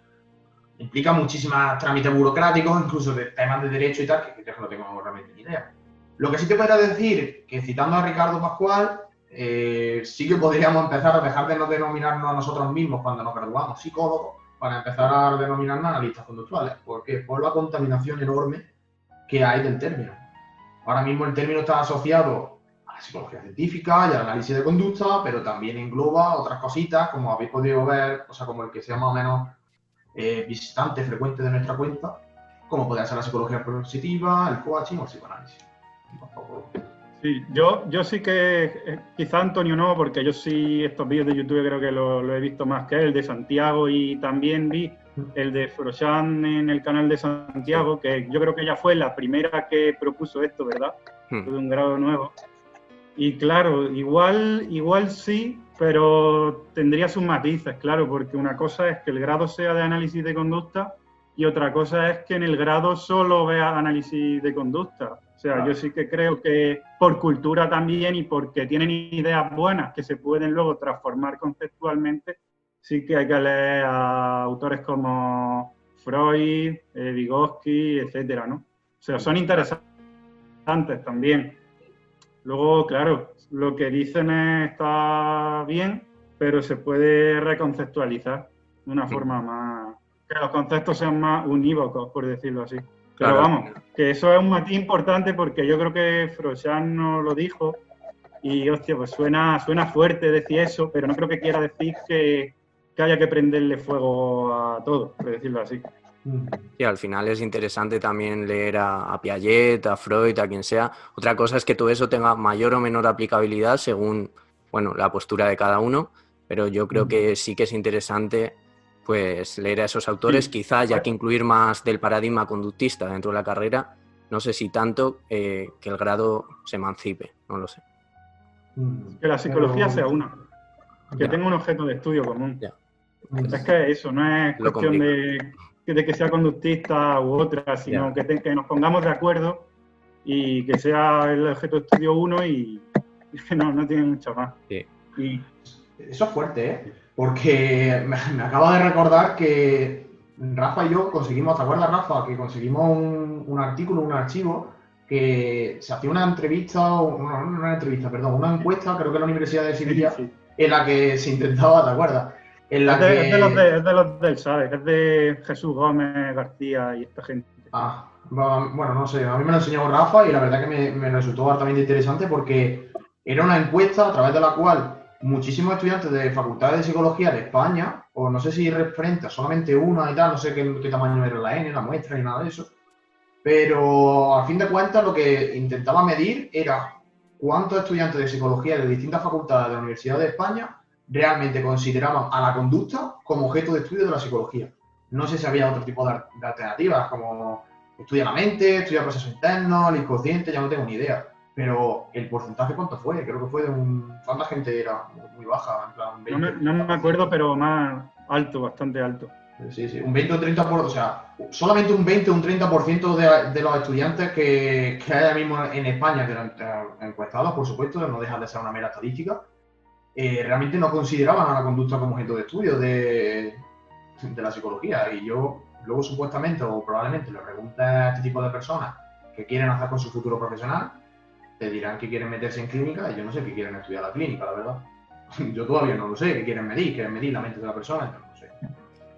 implica muchísimos trámites burocráticos, incluso de temas de derecho y tal, que yo no tengo realmente ni idea. Lo que sí te podría decir, que citando a Ricardo Pascual, eh, sí que podríamos empezar a dejar de no denominarnos a nosotros mismos cuando nos graduamos psicólogos, para empezar a denominarnos analistas conductuales, porque por la contaminación enorme que hay del término. Ahora mismo el término está asociado a la psicología científica y al análisis de conducta, pero también engloba otras cositas, como habéis podido ver, o sea, como el que sea más o menos eh, visitante frecuente de nuestra cuenta, como puede ser la psicología positiva, el coaching o el psicoanálisis. Sí, yo, yo sí que, eh, quizá Antonio no, porque yo sí estos vídeos de YouTube creo que lo, he visto más que él, de Santiago, y también vi el de Froshan en el canal de Santiago, que yo creo que ella fue la primera que propuso esto, ¿verdad? Hmm. De un grado nuevo. Y claro, igual, igual sí, pero tendría sus matices, claro, porque una cosa es que el grado sea de análisis de conducta y otra cosa es que en el grado solo vea análisis de conducta. O sea, yo sí que creo que por cultura también y porque tienen ideas buenas que se pueden luego transformar conceptualmente, sí que hay que leer a autores como Freud, eh, Vygotsky, etcétera, ¿no? O sea, son interesantes también. Luego, claro, lo que dicen está bien, pero se puede reconceptualizar de una forma más. que los conceptos sean más unívocos, por decirlo así. Pero vamos, que eso es un matiz importante porque yo creo que Frochan nos lo dijo y, hostia, pues suena, suena fuerte decir eso, pero no creo que quiera decir que, que haya que prenderle fuego a todo, por decirlo así. Y al final es interesante también leer a, Piaget, a Freud, a quien sea. Otra cosa es que todo eso tenga mayor o menor aplicabilidad según bueno, la postura de cada uno, pero yo creo que sí que es interesante pues leer a esos autores, quizás ya que incluir más del paradigma conductista dentro de la carrera, no sé si tanto eh, que el grado se emancipe, no lo sé. Que la psicología sea una, que tenga un objeto de estudio común. Es que eso, no es cuestión de de que sea conductista u otra, sino que, que, nos pongamos de acuerdo y que sea el objeto de estudio uno y, que no, no tiene mucho más. Y, Eso es fuerte, ¿eh? Porque me, acaba de recordar que Rafa y yo conseguimos, ¿te acuerdas, Rafa? Que conseguimos un, un artículo, un archivo que se hacía una entrevista, una, una entrevista, perdón, una encuesta, creo que en la Universidad de Sevilla, en la que se intentaba, ¿te acuerdas? Es, de, los de, es de los del ¿sabes? Es de Jesús Gómez García y esta gente. Ah, bueno, no sé, a mí me lo enseñó Rafa y la verdad que me, me resultó altamente interesante porque era una encuesta a través de la cual muchísimos estudiantes de facultades de psicología de España, o no sé si referente a solamente una y tal, no sé qué, qué, tamaño era la N, la muestra ni nada de eso, pero a fin de cuentas lo que intentaba medir era cuántos estudiantes de psicología de distintas facultades de la Universidad de España realmente consideraban a la conducta como objeto de estudio de la psicología. No sé si había otro tipo de, alternativas, como estudia la mente, estudia procesos internos, el inconsciente, ya no tengo ni idea. Pero el porcentaje, ¿cuánto fue? Creo que fue de un. ¿Cuánta gente era? Muy baja, en plan 20. No me, acuerdo, pero más alto, bastante alto. Sí, sí, un 20 o 30%, o sea, solamente un 20 o un 30% de, de los estudiantes que, que hay ahora mismo en España, que encuestados, por supuesto, no deja de ser una mera estadística, eh, realmente no consideraban a la conducta como objeto de estudio de, de la psicología. Y yo luego supuestamente o probablemente le preguntas a este tipo de personas qué quieren hacer con su futuro profesional, te dirán que quieren meterse en clínica y yo no sé qué quieren estudiar la clínica, la verdad. Yo todavía no lo sé, qué quieren medir, quieren medir la mente de la persona, no sé.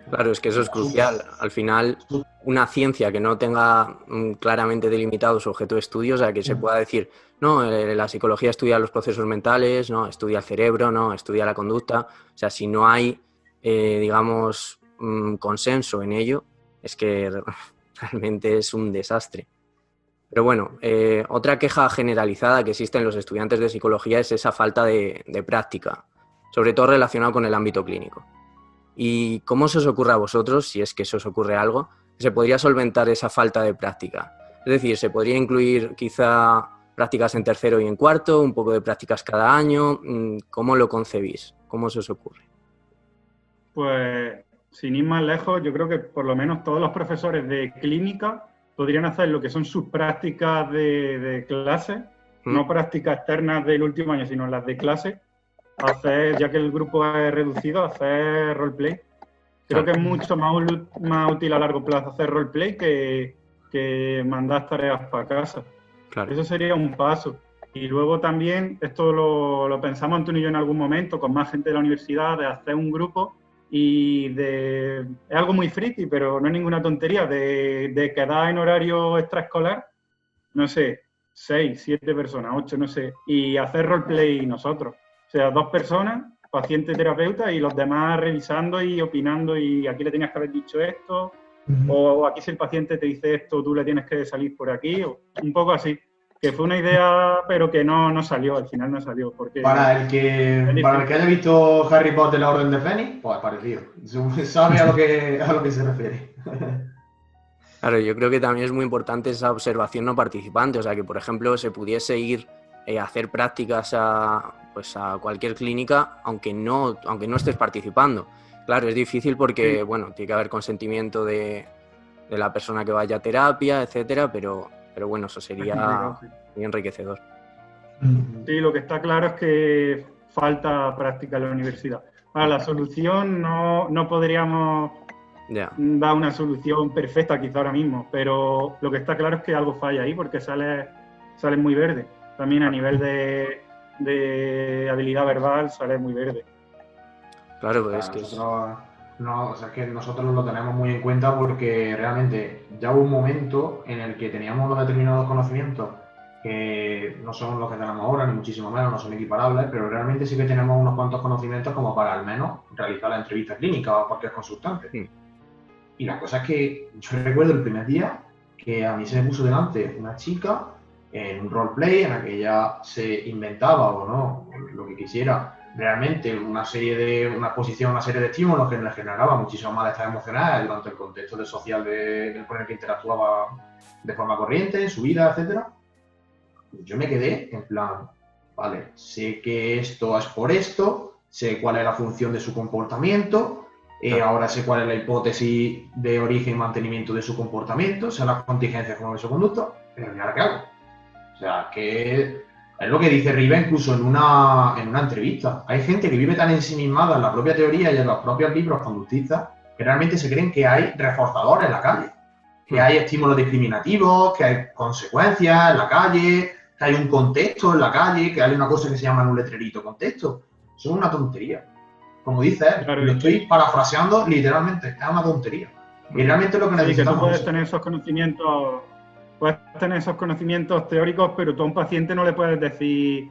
Claro, es que eso es crucial. Al final, una ciencia que no tenga mm, claramente delimitado su objeto de estudio, o sea, que se pueda decir, no, eh, la psicología estudia los procesos mentales, no, estudia el cerebro, no, estudia la conducta. O sea, si no hay, eh, digamos, mm, consenso en ello, es que realmente es un desastre. Pero bueno, eh, otra queja generalizada que existe en los estudiantes de psicología es esa falta de, práctica, sobre todo relacionado con el ámbito clínico. ¿Y cómo se os ocurre a vosotros, si es que se os ocurre algo, se podría solventar esa falta de práctica? Es decir, se podría incluir quizá prácticas en tercero y en cuarto, un poco de prácticas cada año. Mm, ¿Cómo lo concebís? ¿Cómo se os ocurre? Pues sin ir más lejos, yo creo que por lo menos todos los profesores de clínica podrían hacer lo que son sus prácticas de, clase, no mm. prácticas externas del último año, sino las de clase, hacer, ya que el grupo es reducido, hacer roleplay. Creo que es mucho más, más útil a largo plazo hacer roleplay que, que mandar tareas para casa. Eso sería un paso. Y luego también, esto lo, lo pensamos Antonio y yo en algún momento, con más gente de la universidad, de hacer un grupo y de, es algo muy friki, pero no es ninguna tontería, de, de quedar en horario extraescolar, no sé, seis, siete personas, ocho, no sé, y hacer roleplay nosotros. O sea, dos personas, paciente terapeuta y los demás revisando y opinando y aquí le tenías que haber dicho esto, o aquí si el paciente te dice esto, tú le tienes que salir por aquí, o un poco así que fue una idea, pero que no, no salió, al final no salió. Porque para, el que, para el que haya visto Harry Potter, la Orden de Fénix, pues parecido. Sabe a lo que, a lo que se refiere. Claro, yo creo que también es muy importante esa observación no participante, o sea, que por ejemplo se pudiese ir eh, a hacer prácticas a, pues, a cualquier clínica, aunque no, aunque no estés participando. Claro, es difícil porque, bueno, tiene que haber consentimiento de, de la persona que vaya a terapia, etcétera, pero pero bueno, eso sería muy enriquecedor. Sí, lo que está claro es que falta práctica en la universidad. Para la solución no, no podríamos dar una solución perfecta quizá ahora mismo, pero lo que está claro es que algo falla ahí porque sale, sale muy verde. También a nivel de, de habilidad verbal sale muy verde. Claro, pues es que... No, o sea, que nosotros lo tenemos muy en cuenta porque realmente ya hubo un momento en el que teníamos unos determinados conocimientos que no son los que tenemos ahora, ni muchísimo menos, no son equiparables, pero realmente sí que tenemos unos cuantos conocimientos como para al menos realizar la entrevista clínica o cualquier consultante. Y la cosa es que yo recuerdo el primer día que a mí se me puso delante una chica en un roleplay en la que ella se inventaba o no, lo que quisiera, realmente una serie de, una exposición, una serie de estímulos que le generaba muchísimo malestar emocional durante el contexto de social de, con el que interactuaba de forma corriente en su vida, etcétera. Yo me quedé en plan, vale, sé que esto es por esto, sé cuál es la función de su comportamiento, eh, ahora sé cuál es la hipótesis de origen y mantenimiento de su comportamiento, sé las contingencias como de su conducta, pero ahora qué hago? O sea, que es lo que dice Riva incluso en una, en una entrevista. Hay gente que vive tan ensimismada en la propia teoría y en los propios libros conductistas que realmente se creen que hay reforzadores en la calle, que hay estímulos discriminativos, que hay consecuencias en la calle, que hay un contexto en la calle, que hay una cosa que se llama un letrerito contexto. Eso es una tontería. Como dices, lo estoy parafraseando literalmente, es una tontería. Y realmente lo que necesitamos... que tú puedes tener esos conocimientos puedes tener esos conocimientos teóricos, pero tú a un paciente no le puedes decir,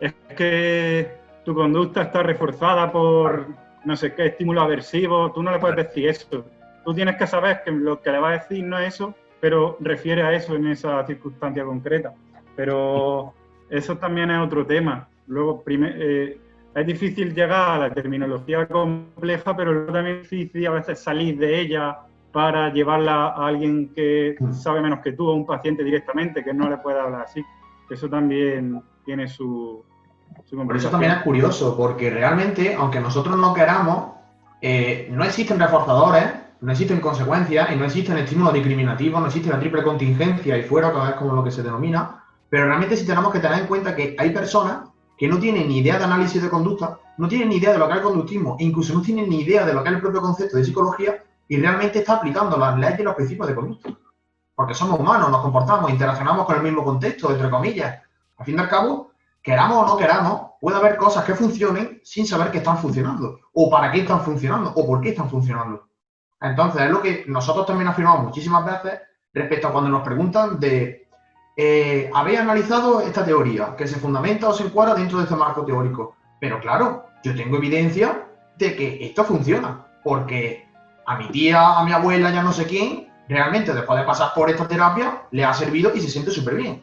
es que tu conducta está reforzada por no sé qué estímulo aversivo, tú no le puedes decir eso. Tú tienes que saber que lo que le va a decir no es eso, pero refiere a eso en esa circunstancia concreta. Pero eso también es otro tema. Luego, eh, es difícil llegar a la terminología compleja, pero también es difícil a veces salir de ella para llevarla a alguien que mm. sabe menos que tú, a un paciente directamente, que no le puede hablar así. Eso también tiene su... su Por eso también es curioso, porque realmente, aunque nosotros no queramos, eh, no existen reforzadores, no existen consecuencias y no existen estímulos discriminativos, no existe la triple contingencia y fuera, cada vez como lo que se denomina, pero realmente sí tenemos que tener en cuenta que hay personas que no tiene ni idea de análisis de conducta, no tiene ni idea de lo que es el conductismo, e incluso no tiene ni idea de lo que es el propio concepto de psicología y realmente está aplicando las leyes y los principios de conducta. Porque somos humanos, nos comportamos, interaccionamos con el mismo contexto, entre comillas. Al fin y al cabo, queramos o no queramos, puede haber cosas que funcionen sin saber que están funcionando, o para qué están funcionando, o por qué están funcionando. Entonces, es lo que nosotros también afirmamos muchísimas veces respecto a cuando nos preguntan de eh, habéis analizado esta teoría, que se fundamenta o se encuadra dentro de este marco teórico. Pero claro, yo tengo evidencia de que esto funciona, porque a mi tía, a mi abuela, ya no sé quién, realmente después de pasar por esta terapia, le ha servido y se siente súper bien.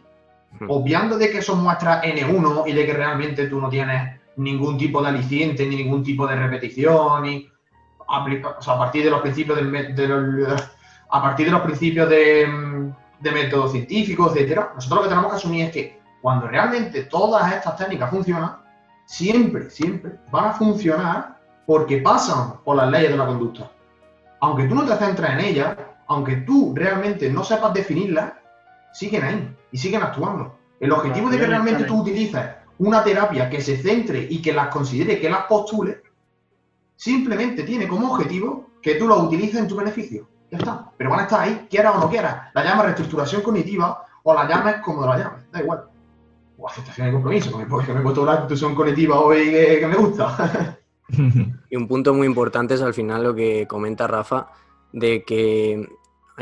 Hmm. Obviando de que son muestras N1 y de que realmente tú no tienes ningún tipo de aliciente, ni ningún tipo de repetición, ni o sea, a partir de los principios del, a partir de los principios de de método científico, etcétera, nosotros lo que tenemos que asumir es que cuando realmente todas estas técnicas funcionan, siempre, siempre van a funcionar porque pasan por las leyes de la conducta. Aunque tú no te centres en ellas, aunque tú realmente no sepas definirlas, siguen ahí y siguen actuando. El objetivo de que realmente tú utilices una terapia que se centre y que las considere, que las postule, simplemente tiene como objetivo que tú lo utilices en tu beneficio. Ya está. Pero van a estar ahí, quieras o no quieras. La llamas reestructuración cognitiva o la llames como la llames, da igual. O aceptación de compromiso, porque me he puesto la reestructuración cognitiva hoy que, que me gusta. y un punto muy importante es al final lo que comenta Rafa, de que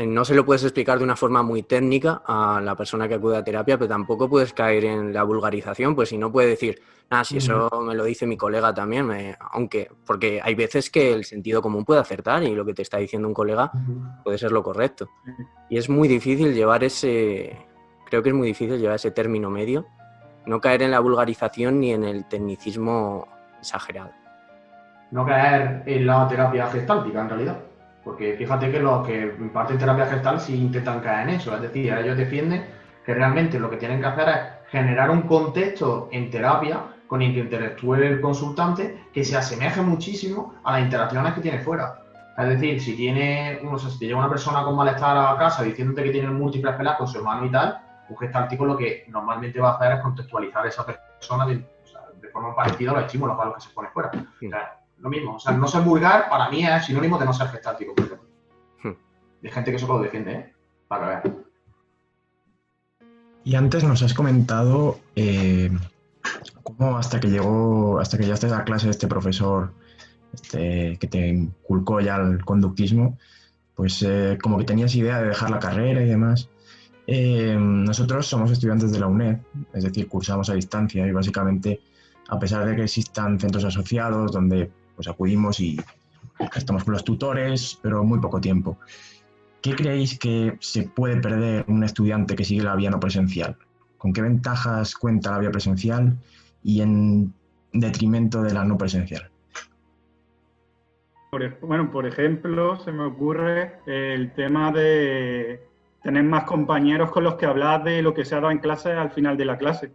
no se lo puedes explicar de una forma muy técnica a la persona que acude a terapia, pero tampoco puedes caer en la vulgarización, pues si no puede decir, ah, si eso me lo dice mi colega también, aunque, porque hay veces que el sentido común puede acertar y lo que te está diciendo un colega puede ser lo correcto. Y es muy difícil llevar ese, creo que es muy difícil llevar ese término medio, no caer en la vulgarización ni en el tecnicismo exagerado. No caer en la terapia gestáltica, en realidad. Porque fíjate que los que imparten terapia gestal sí intentan caer en eso. Es decir, ellos defienden que realmente lo que tienen que hacer es generar un contexto en terapia con el que interactúe el consultante que se asemeje muchísimo a las interacciones que tiene fuera. Es decir, si tiene, no sé, si llega una persona con malestar a casa diciéndote que tiene múltiples peleas con su hermano y tal, un gestáltico lo que normalmente va a hacer es contextualizar a esa persona de, forma parecida a los estímulos para los que se pone fuera lo mismo. O sea, no ser vulgar para mí es sinónimo de no ser gestático, por ejemplo. Hmm. Hay gente que eso lo defiende, ¿eh? Para ver. Y antes nos has comentado eh, cómo hasta que llegó, hasta que llegaste a la clase de este profesor este, que te inculcó ya el conductismo, pues eh, como que tenías idea de dejar la carrera y demás. Eh, nosotros somos estudiantes de la UNED, es decir, cursamos a distancia y básicamente, a pesar de que existan centros asociados donde pues acudimos y estamos con los tutores, pero muy poco tiempo. ¿Qué creéis que se puede perder un estudiante que sigue la vía no presencial? ¿Con qué ventajas cuenta la vía presencial y en detrimento de la no presencial? bueno, por ejemplo, se me ocurre el tema de tener más compañeros con los que hablar de lo que se ha dado en clase al final de la clase,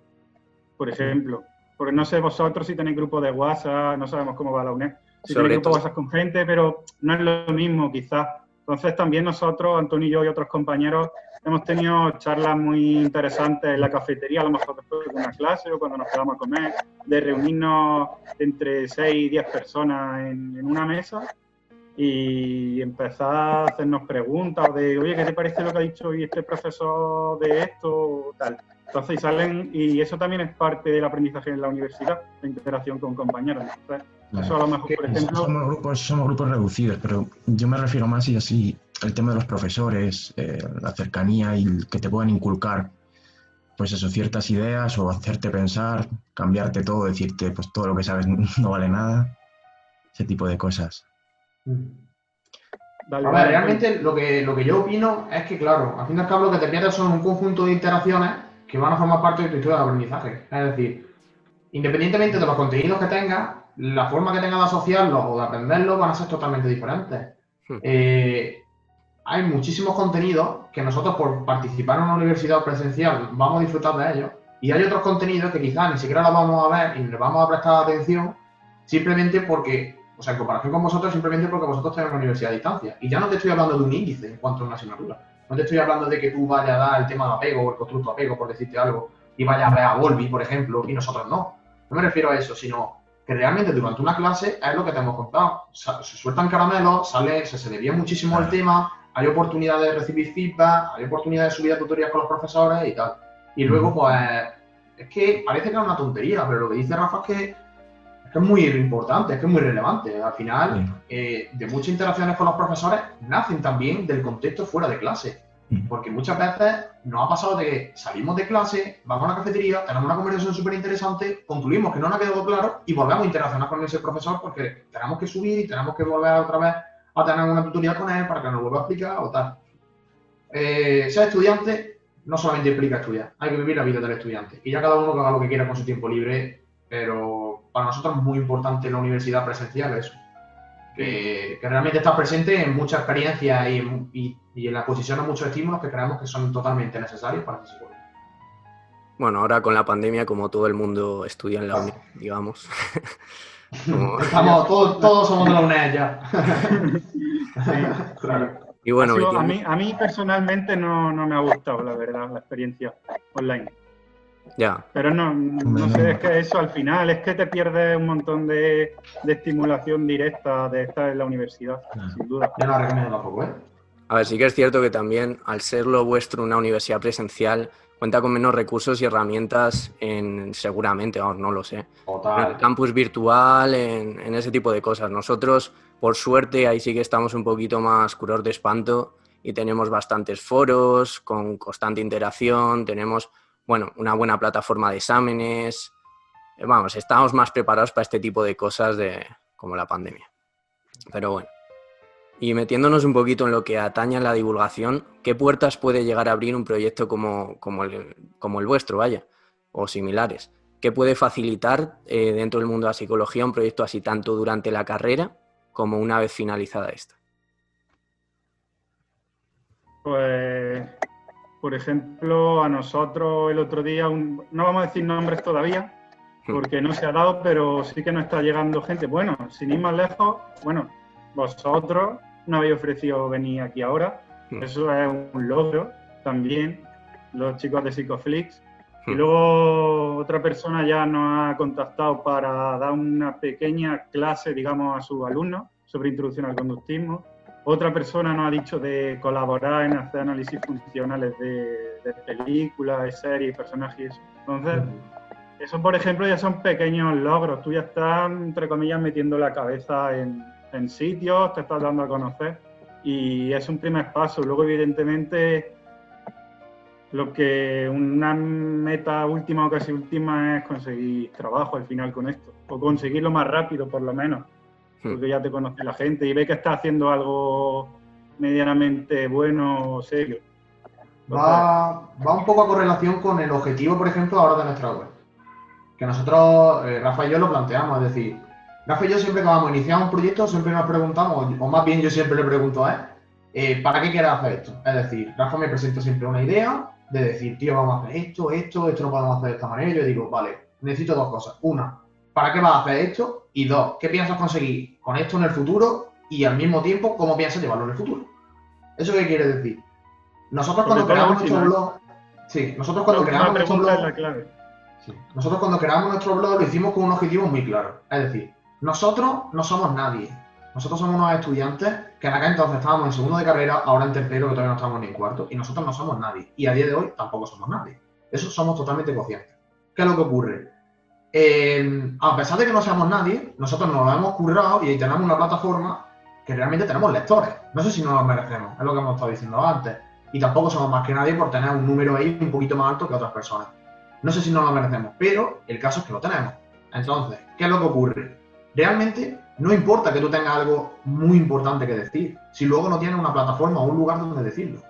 por ejemplo porque no sé vosotros si tenéis grupo de WhatsApp, no sabemos cómo va la UNED, si tenéis grupo de WhatsApp con gente, pero no es lo mismo quizás. Entonces también nosotros, Antonio y yo y otros compañeros, hemos tenido charlas muy interesantes en la cafetería, a lo mejor después de una clase o cuando nos quedamos a comer, de reunirnos entre 6 y 10 personas en, en una mesa y empezar a hacernos preguntas o de, oye, ¿qué te parece lo que ha dicho hoy este profesor de esto o tal? Entonces, y salen, y eso también es parte del aprendizaje en la universidad, la interacción con compañeros. eso a lo mejor, por ejemplo. Somos grupos, somos grupos reducidos, pero yo me refiero más y así el tema de los profesores, eh, la cercanía y que te puedan inculcar, pues eso, ciertas ideas o hacerte pensar, cambiarte todo, decirte, pues todo lo que sabes no vale nada, ese tipo de cosas. a ver, realmente lo que, lo que yo opino es que, claro, al fin y al cabo lo que te pierdes son un conjunto de interacciones que van a formar parte de tu historia de aprendizaje. Es decir, independientemente de los contenidos que tengas, la forma que tengas de asociarlos o de aprenderlos van a ser totalmente diferentes. Hmm. Eh, hay muchísimos contenidos que nosotros por participar en una universidad presencial vamos a disfrutar de ellos y hay otros contenidos que quizás ni siquiera los vamos a ver y les vamos a prestar atención simplemente porque, o sea, en comparación con vosotros, simplemente porque vosotros tenéis una universidad a distancia. Y ya no te estoy hablando de un índice en cuanto a una asignatura no te estoy hablando de que tú vayas a dar el tema de apego o el constructo apego, por decirte algo, y vayas a ver a Volvi, por ejemplo, y nosotros no. No me refiero a eso, sino que realmente durante una clase es lo que te hemos contado. Se, sueltan caramelos, sale, se, se desvía muchísimo el tema, hay oportunidad de recibir feedback, hay oportunidad de subir a tutorías con los profesores y tal. Y luego, pues, es que parece que es una tontería, pero lo que dice Rafa es que que es muy importante, es que es muy relevante. Al final, eh, de muchas interacciones con los profesores nacen también del contexto fuera de clase. Porque muchas veces nos ha pasado de que salimos de clase, vamos a la cafetería, tenemos una conversación súper interesante, concluimos que no nos ha quedado claro y volvemos a interaccionar con ese profesor porque tenemos que subir y tenemos que volver otra vez a tener una tutoría con él para que nos vuelva a explicar o tal. Eh, ser estudiante no solamente implica estudiar, hay que vivir la vida del estudiante. Y ya cada uno que haga lo que quiera con su tiempo libre, pero para nosotros es muy importante la universidad presencial eso. Que, realmente está presente en muchas experiencias y, en la posición de muchos estímulos que creemos que son totalmente necesarios para el psicólogo. Bueno, ahora con la pandemia, como todo el mundo estudia en la uni, digamos. Estamos, todos, todos somos de la UNED ya. claro. Y bueno, a, mí, a mí personalmente no, no, me ha gustado, la verdad, la experiencia online. Ya. Pero no, no sé, es que eso al final es que te pierdes un montón de, de estimulación directa de estar en la universidad, sin duda. Yo no recomiendo tampoco, ¿eh? A ver, sí que es cierto que también, al ser lo vuestro una universidad presencial, cuenta con menos recursos y herramientas en, seguramente, vamos, no lo sé. En el campus virtual, en, ese tipo de cosas. Nosotros, por suerte, ahí sí que estamos un poquito más curos de espanto y tenemos bastantes foros con constante interacción, tenemos, bueno, una buena plataforma de exámenes. Eh, vamos, estamos más preparados para este tipo de cosas de, como la pandemia. Pero bueno. Y metiéndonos un poquito en lo que atañe a la divulgación, ¿qué puertas puede llegar a abrir un proyecto como, como el vuestro, vaya, o similares? ¿Qué puede facilitar eh, dentro del mundo de la psicología un proyecto así tanto durante la carrera como una vez finalizada esta? Pues, por ejemplo, a nosotros el otro día, no vamos a decir nombres todavía, hmm. porque no se ha dado, pero sí que nos está llegando gente. Bueno, sin ir más lejos, bueno, vosotros no había ofrecido venir aquí ahora. Hmm. Eso es un logro también, los chicos de Psicoflix. Y hmm. luego otra persona ya nos ha contactado para dar una pequeña clase, digamos, a sus alumnos sobre introducción al conductismo. Otra persona nos ha dicho de colaborar en hacer análisis funcionales de, de películas, de series, personajes. Entonces, eso, por ejemplo, ya son pequeños logros. Tú ya estás, entre comillas, metiendo la cabeza en, en sitios, te estás dando a conocer y es un primer paso. Luego, evidentemente, lo que una meta última o casi última es conseguir trabajo al final con esto, o conseguirlo más rápido por lo menos. Porque ya te conoce la gente y ve que estás haciendo algo medianamente bueno o serio. Va, va, un poco a correlación con el objetivo, por ejemplo, ahora de nuestra web. Que nosotros, eh, Rafa y yo, lo planteamos, es decir, Rafa y yo siempre que vamos a iniciar un proyecto siempre nos preguntamos, o más bien yo siempre le pregunto a él, eh, ¿para qué quieres hacer esto? Es decir, Rafa me presenta siempre una idea de decir, tío, vamos a hacer esto, esto, esto no podemos hacer de esta manera. Y yo digo, vale, necesito dos cosas. Una, ¿para qué vas a hacer esto? Y dos, ¿qué piensas conseguir con esto en el futuro? Y al mismo tiempo, ¿cómo piensas llevarlo en el futuro? ¿Eso qué quiere decir? Nosotros cuando creamos nuestro blog... Sí, nosotros cuando creamos nuestro blog... nosotros cuando creamos nuestro blog lo hicimos con un objetivo muy claro. Es decir, nosotros no somos nadie. Nosotros somos unos estudiantes que en aquel entonces estábamos en segundo de carrera, ahora en tercero, que todavía no estamos ni en cuarto, y nosotros no somos nadie. Y a día de hoy tampoco somos nadie. Eso somos totalmente conscientes. ¿Qué es lo que ocurre? Eh, a pesar de que no seamos nadie, nosotros nos lo hemos currado y tenemos una plataforma que realmente tenemos lectores. No sé si nos lo merecemos, es lo que hemos estado diciendo antes. Y tampoco somos más que nadie por tener un número ahí un poquito más alto que otras personas. No sé si nos lo merecemos, pero el caso es que lo tenemos. Entonces, ¿qué es lo que ocurre? realmente no importa que tú tengas algo muy importante que decir, si luego no tienes una plataforma o un lugar donde decirlo.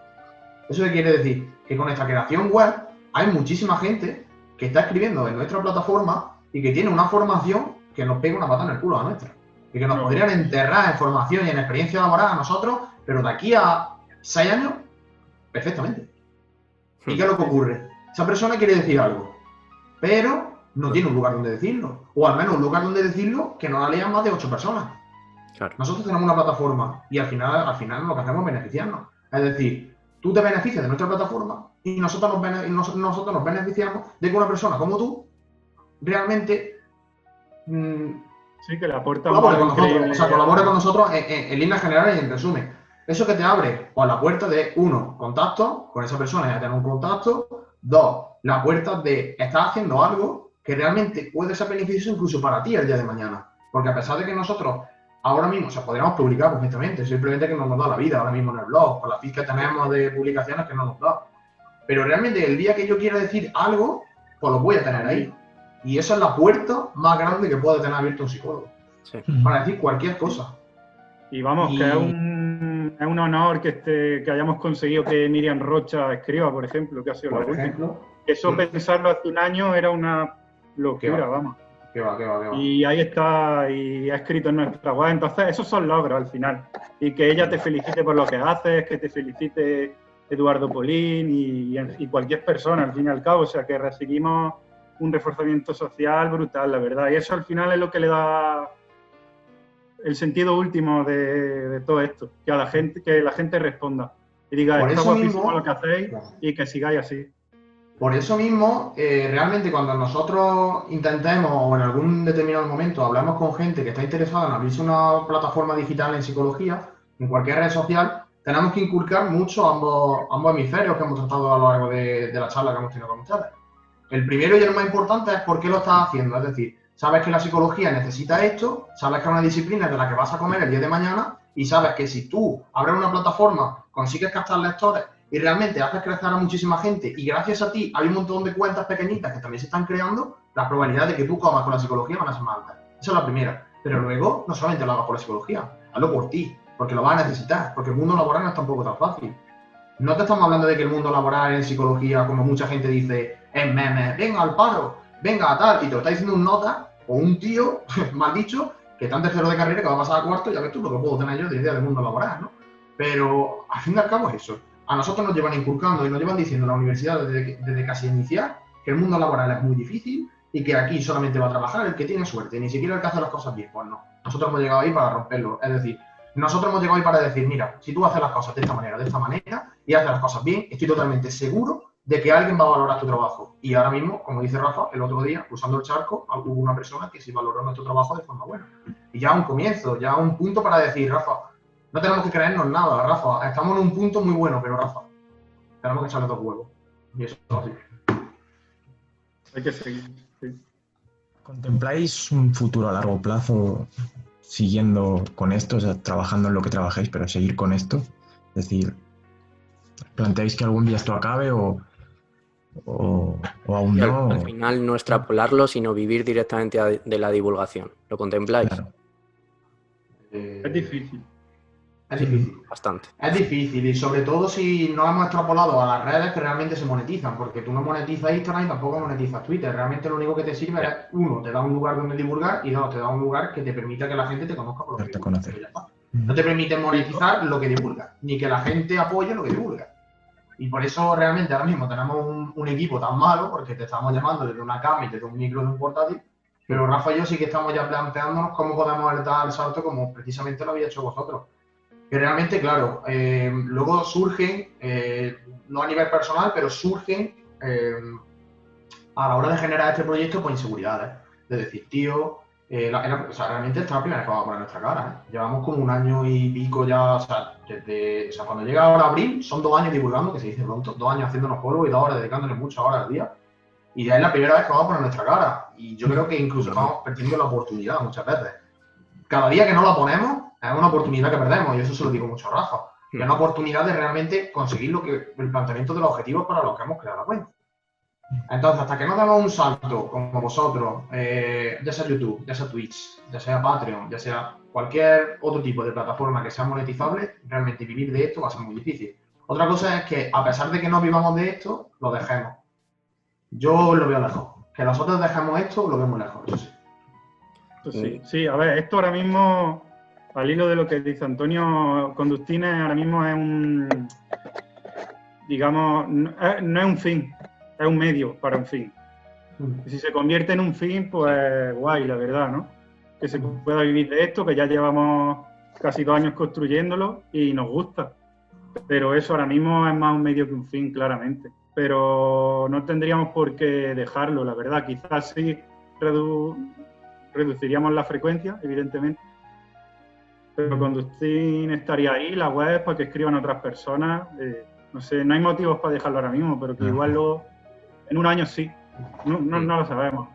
¿Eso quiere decir? Que con esta creación web hay muchísima gente que está escribiendo en nuestra plataforma y que tiene una formación que nos pega una pata en el culo a nuestra. Y que nos podrían enterrar en formación y en experiencia laboral a nosotros, pero de aquí a seis años, perfectamente. ¿Y qué es lo que ocurre? Esa persona quiere decir algo, pero no tiene un lugar donde decirlo. O al menos un lugar donde decirlo que no la lean más de ocho personas. Nosotros tenemos una plataforma y al final, al final lo que hacemos es beneficiarnos. Es decir, tú te beneficias de nuestra plataforma y nosotros nos, nosotros nos beneficiamos de que una persona como tú realmente mm, Sí, que le aporta colabore un con nosotros, o sea, colabore con nosotros en, en- en líneas generales y en resumen. Eso que te abre, pues la puerta de, uno, contacto, con esa persona ya tener un contacto, dos, la puerta de estar haciendo algo que realmente puede ser beneficioso incluso para ti el día de mañana. Porque a pesar de que nosotros ahora mismo, o sea, podríamos publicar perfectamente, simplemente que no nos da la vida ahora mismo en el blog, con la feed que tenemos de publicaciones que no nos da. Pero realmente el día que yo quiera decir algo, pues lo voy a tener ahí. Y esa es la puerta más grande que puede tener abierto un psicólogo. Sí. Para decir cualquier cosa. Y vamos, Y- que es un, es un honor que, este, que hayamos conseguido que Miriam Rocha escriba, por ejemplo, que ha sido la Por última. ejemplo. Eso Sí. pensarlo hace un año era una locura, va. vamos. Que va, que va, que va. Y ahí está, y ha escrito en nuestra web. Entonces, esos son logros al final. Y que ella te felicite por lo que haces, que te felicite Eduardo Polín y, y cualquier persona, al fin y al cabo. O sea, que recibimos un reforzamiento social brutal, la verdad. Y eso al final es lo que le da el sentido último de, de todo esto. Que a la gente, que la gente responda. Y diga, Por está guapísimo mismo- lo que hacéis y que sigáis así. Por eso mismo, eh, realmente cuando nosotros intentemos o en algún determinado momento hablamos con gente que está interesada en abrirse una plataforma digital en psicología, en cualquier red social, tenemos que inculcar mucho ambos, ambos hemisferios que hemos tratado a lo largo de, de la charla que hemos tenido con ustedes. El primero y el más importante es por qué lo estás haciendo. Es decir, sabes que la psicología necesita esto, sabes que es una disciplina de la que vas a comer el día de mañana y sabes que si tú abres una plataforma, consigues captar lectores y realmente haces crecer a muchísima gente y gracias a ti hay un montón de cuentas pequeñitas que también se están creando, la probabilidad de que tú comas con la psicología van a ser más altas. Esa es la primera. Pero luego, no solamente lo hagas por la psicología, hazlo por ti, porque lo vas a necesitar, porque el mundo laboral no es tampoco tan fácil. No te estamos hablando de que el mundo laboral en psicología, como mucha gente dice, es meme, venga al paro, venga a tal, y te lo está diciendo un nota o un tío, mal dicho, que está en tercero de carrera, que va a pasar a cuarto, ya ves tú lo que puedo tener yo de idea del mundo laboral, ¿no? Pero al fin y al cabo es eso. A nosotros nos llevan inculcando y nos llevan diciendo en la universidad desde, desde casi iniciar que el mundo laboral es muy difícil y que aquí solamente va a trabajar el que tiene suerte, ni siquiera el que hace las cosas bien. Pues no. Nosotros hemos llegado ahí para romperlo. Es decir, nosotros hemos llegado ahí para decir, mira, si tú haces las cosas de esta manera, de esta manera, y haces las cosas bien, estoy totalmente seguro de que alguien va a valorar tu trabajo. Y ahora mismo, como dice Rafa, el otro día, usando el charco, hubo una persona que sí valoró nuestro trabajo de forma buena. Y ya un comienzo, ya un punto para decir, Rafa, no tenemos que creernos nada, Rafa, estamos en un punto muy bueno, pero Rafa, tenemos que echarle dos huevos. Y eso es así. Hay que seguir. sí. ¿Contempláis un futuro a largo plazo siguiendo con esto, o sea, trabajando en lo que trabajéis, pero seguir con esto? Es decir, ¿planteáis que algún día esto acabe o, o, o aún Y al, no? al final no extrapolarlo, sino vivir directamente a- de la divulgación. ¿Lo contempláis? Claro. Eh, Es difícil. Es difícil. Bastante. Es difícil y sobre todo si no hemos extrapolado a las redes que realmente se monetizan, porque tú no monetizas Instagram y tampoco monetizas Twitter. Realmente lo único que te sirve es, uno, te da un lugar donde divulgar y dos, te da un lugar que te permita que la gente te conozca por lo que ya está. No te permite monetizar lo que divulgas, ni que la gente apoye lo que divulgas. Y por eso realmente ahora mismo tenemos un, equipo tan malo, porque te estamos llamando desde una cama y desde un micro de un portátil, pero Rafa y yo sí que estamos ya planteándonos cómo podemos dar el salto como precisamente lo habéis hecho vosotros. Que realmente, claro, eh, luego surgen, eh, no a nivel personal, pero surgen eh, a la hora de generar este proyecto, pues inseguridades. De decir, tío, eh, la- la- o sea, realmente esta es la primera que vamos a poner nuestra cara. ¿eh? Llevamos como un año y pico ya, o sea, desde, o sea, cuando llega ahora abril, son dos años divulgando, que se dice pronto, dos años haciéndonos polvo y dos horas dedicándonos muchas horas al día. Y ya es la primera vez que vamos a poner nuestra cara. Y yo creo que incluso estamos perdiendo la oportunidad muchas veces. Cada día que no la ponemos, es una oportunidad que perdemos, y eso se lo digo mucho a Rafa. Es una oportunidad de realmente conseguir lo que, el planteamiento de los objetivos para los que hemos creado la cuenta. Entonces, hasta que no demos un salto, como vosotros, eh, ya sea YouTube, ya sea Twitch, ya sea Patreon, ya sea cualquier otro tipo de plataforma que sea monetizable, realmente vivir de esto va a ser muy difícil. Otra cosa es que, a pesar de que no vivamos de esto, lo dejemos. Yo lo veo lejos. Que nosotros dejemos esto, lo veo muy lejos, eso sí. Pues sí, sí, a ver, esto ahora mismo, al hilo de lo que dice Antonio Conductines, ahora mismo es un, digamos, no no es un fin, es un medio para un fin. Y si se convierte en un fin, pues guay, la verdad, ¿no? Que se pueda vivir de esto, que ya llevamos casi dos años construyéndolo y nos gusta. Pero eso ahora mismo es más un medio que un fin, claramente. Pero no tendríamos por qué dejarlo, la verdad. Quizás sí redu- reduciríamos la frecuencia, evidentemente. Pero Conducting estaría ahí, la web, para que escriban otras personas. Eh, no sé, no hay motivos para dejarlo ahora mismo, pero que igual luego, en un año sí. No, no, no lo sabemos.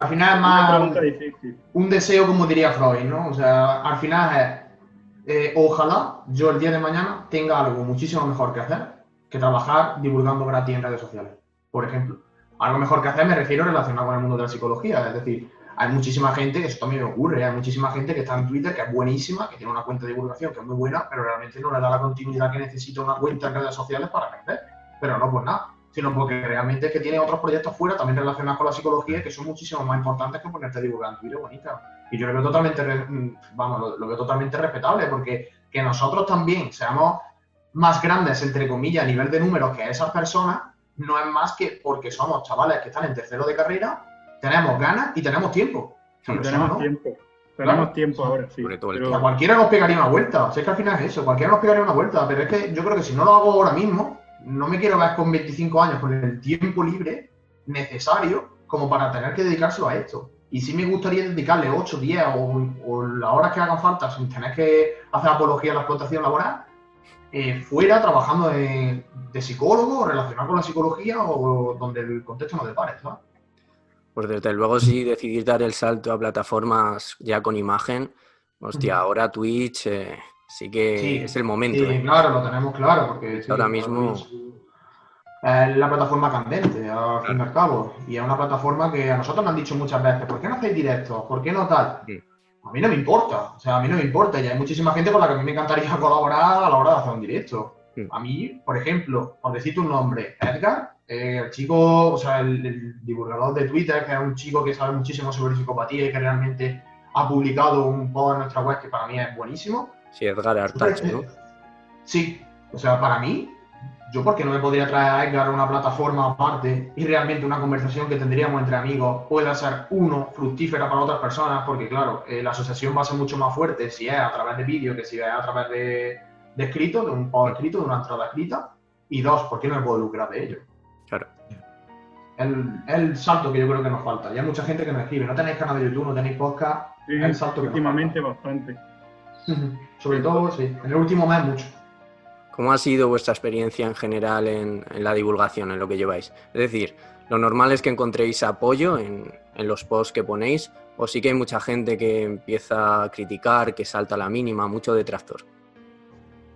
Al final es más un deseo, como diría Freud, ¿no? O sea, al final es, eh, ojalá yo el día de mañana tenga algo muchísimo mejor que hacer que trabajar divulgando gratis en redes sociales, por ejemplo. Algo mejor que hacer me refiero relacionado con el mundo de la psicología, es decir, hay muchísima gente, que eso también me ocurre, hay muchísima gente que está en Twitter, que es buenísima, que tiene una cuenta de divulgación que es muy buena, pero realmente no le da la continuidad que necesita una cuenta en redes sociales para crecer. Pero no por nada, sino porque realmente es que tiene otros proyectos fuera también relacionados con la psicología que son muchísimo más importantes que ponerte en Twitter bonita. Y yo lo veo totalmente, mm, vamos, lo, veo totalmente respetable, porque que nosotros también seamos más grandes, entre comillas, a nivel de números que esas personas, no es más que porque somos chavales que están en tercero de carrera tenemos ganas y tenemos tiempo. tenemos tiempo. Tenemos tiempo ahora, sí. A cualquiera nos pegaría una vuelta. sé que al final es eso, cualquiera nos pegaría una vuelta. Pero es que yo creo que si no lo hago ahora mismo, no me quiero ver con 25 años con el tiempo libre necesario como para tener que dedicárselo a esto. Y sí me gustaría dedicarle 8, 10 o, las horas que hagan falta sin tener que hacer apología a la explotación laboral, eh, fuera trabajando de, de, psicólogo, relacionado con la psicología o donde el contexto no depare, ¿sabes? Pues desde luego sí decidir dar el salto a plataformas ya con imagen, hostia, ahora Twitch eh, sí que es el momento. Sí, ¿eh? claro, lo tenemos claro, porque ahora mismo... Es la plataforma candente, al fin y al cabo. Y es una plataforma que a nosotros nos han dicho muchas veces, ¿por qué no hacéis directos? ¿Por qué no tal? A mí no me importa, o sea, a mí no me importa. Y hay muchísima gente con la que a mí me encantaría colaborar a la hora de hacer un directo. A mí, por ejemplo, por decirte un nombre, Edgar, eh, el chico, o sea, el, divulgador de Twitter, que es un chico que sabe muchísimo sobre psicopatía y que realmente ha publicado un post en nuestra web que para mí es buenísimo. Sí, Edgar Artacho, ¿no? Sí, o sea, para mí, yo porque no me podría traer a Edgar a una plataforma aparte y realmente una conversación que tendríamos entre amigos pueda ser, uno, fructífera para otras personas, porque claro, eh, la asociación va a ser mucho más fuerte si es a través de vídeo que si es a través de, de escrito, de un post escrito, de una entrada escrita, y dos, ¿por qué no me puedo lucrar de ello? Claro. El, el salto que yo creo que nos falta. Ya hay mucha gente que me escribe, no tenéis canal de YouTube, no tenéis podcast. el salto últimamente bastante. Sobre todo, sí. En el último mes mucho. ¿Cómo ha sido vuestra experiencia en general en, la divulgación, en lo que lleváis? Es decir, lo normal es que encontréis apoyo en, en, los posts que ponéis, o sí que hay mucha gente que empieza a criticar, que salta a la mínima, mucho detractor.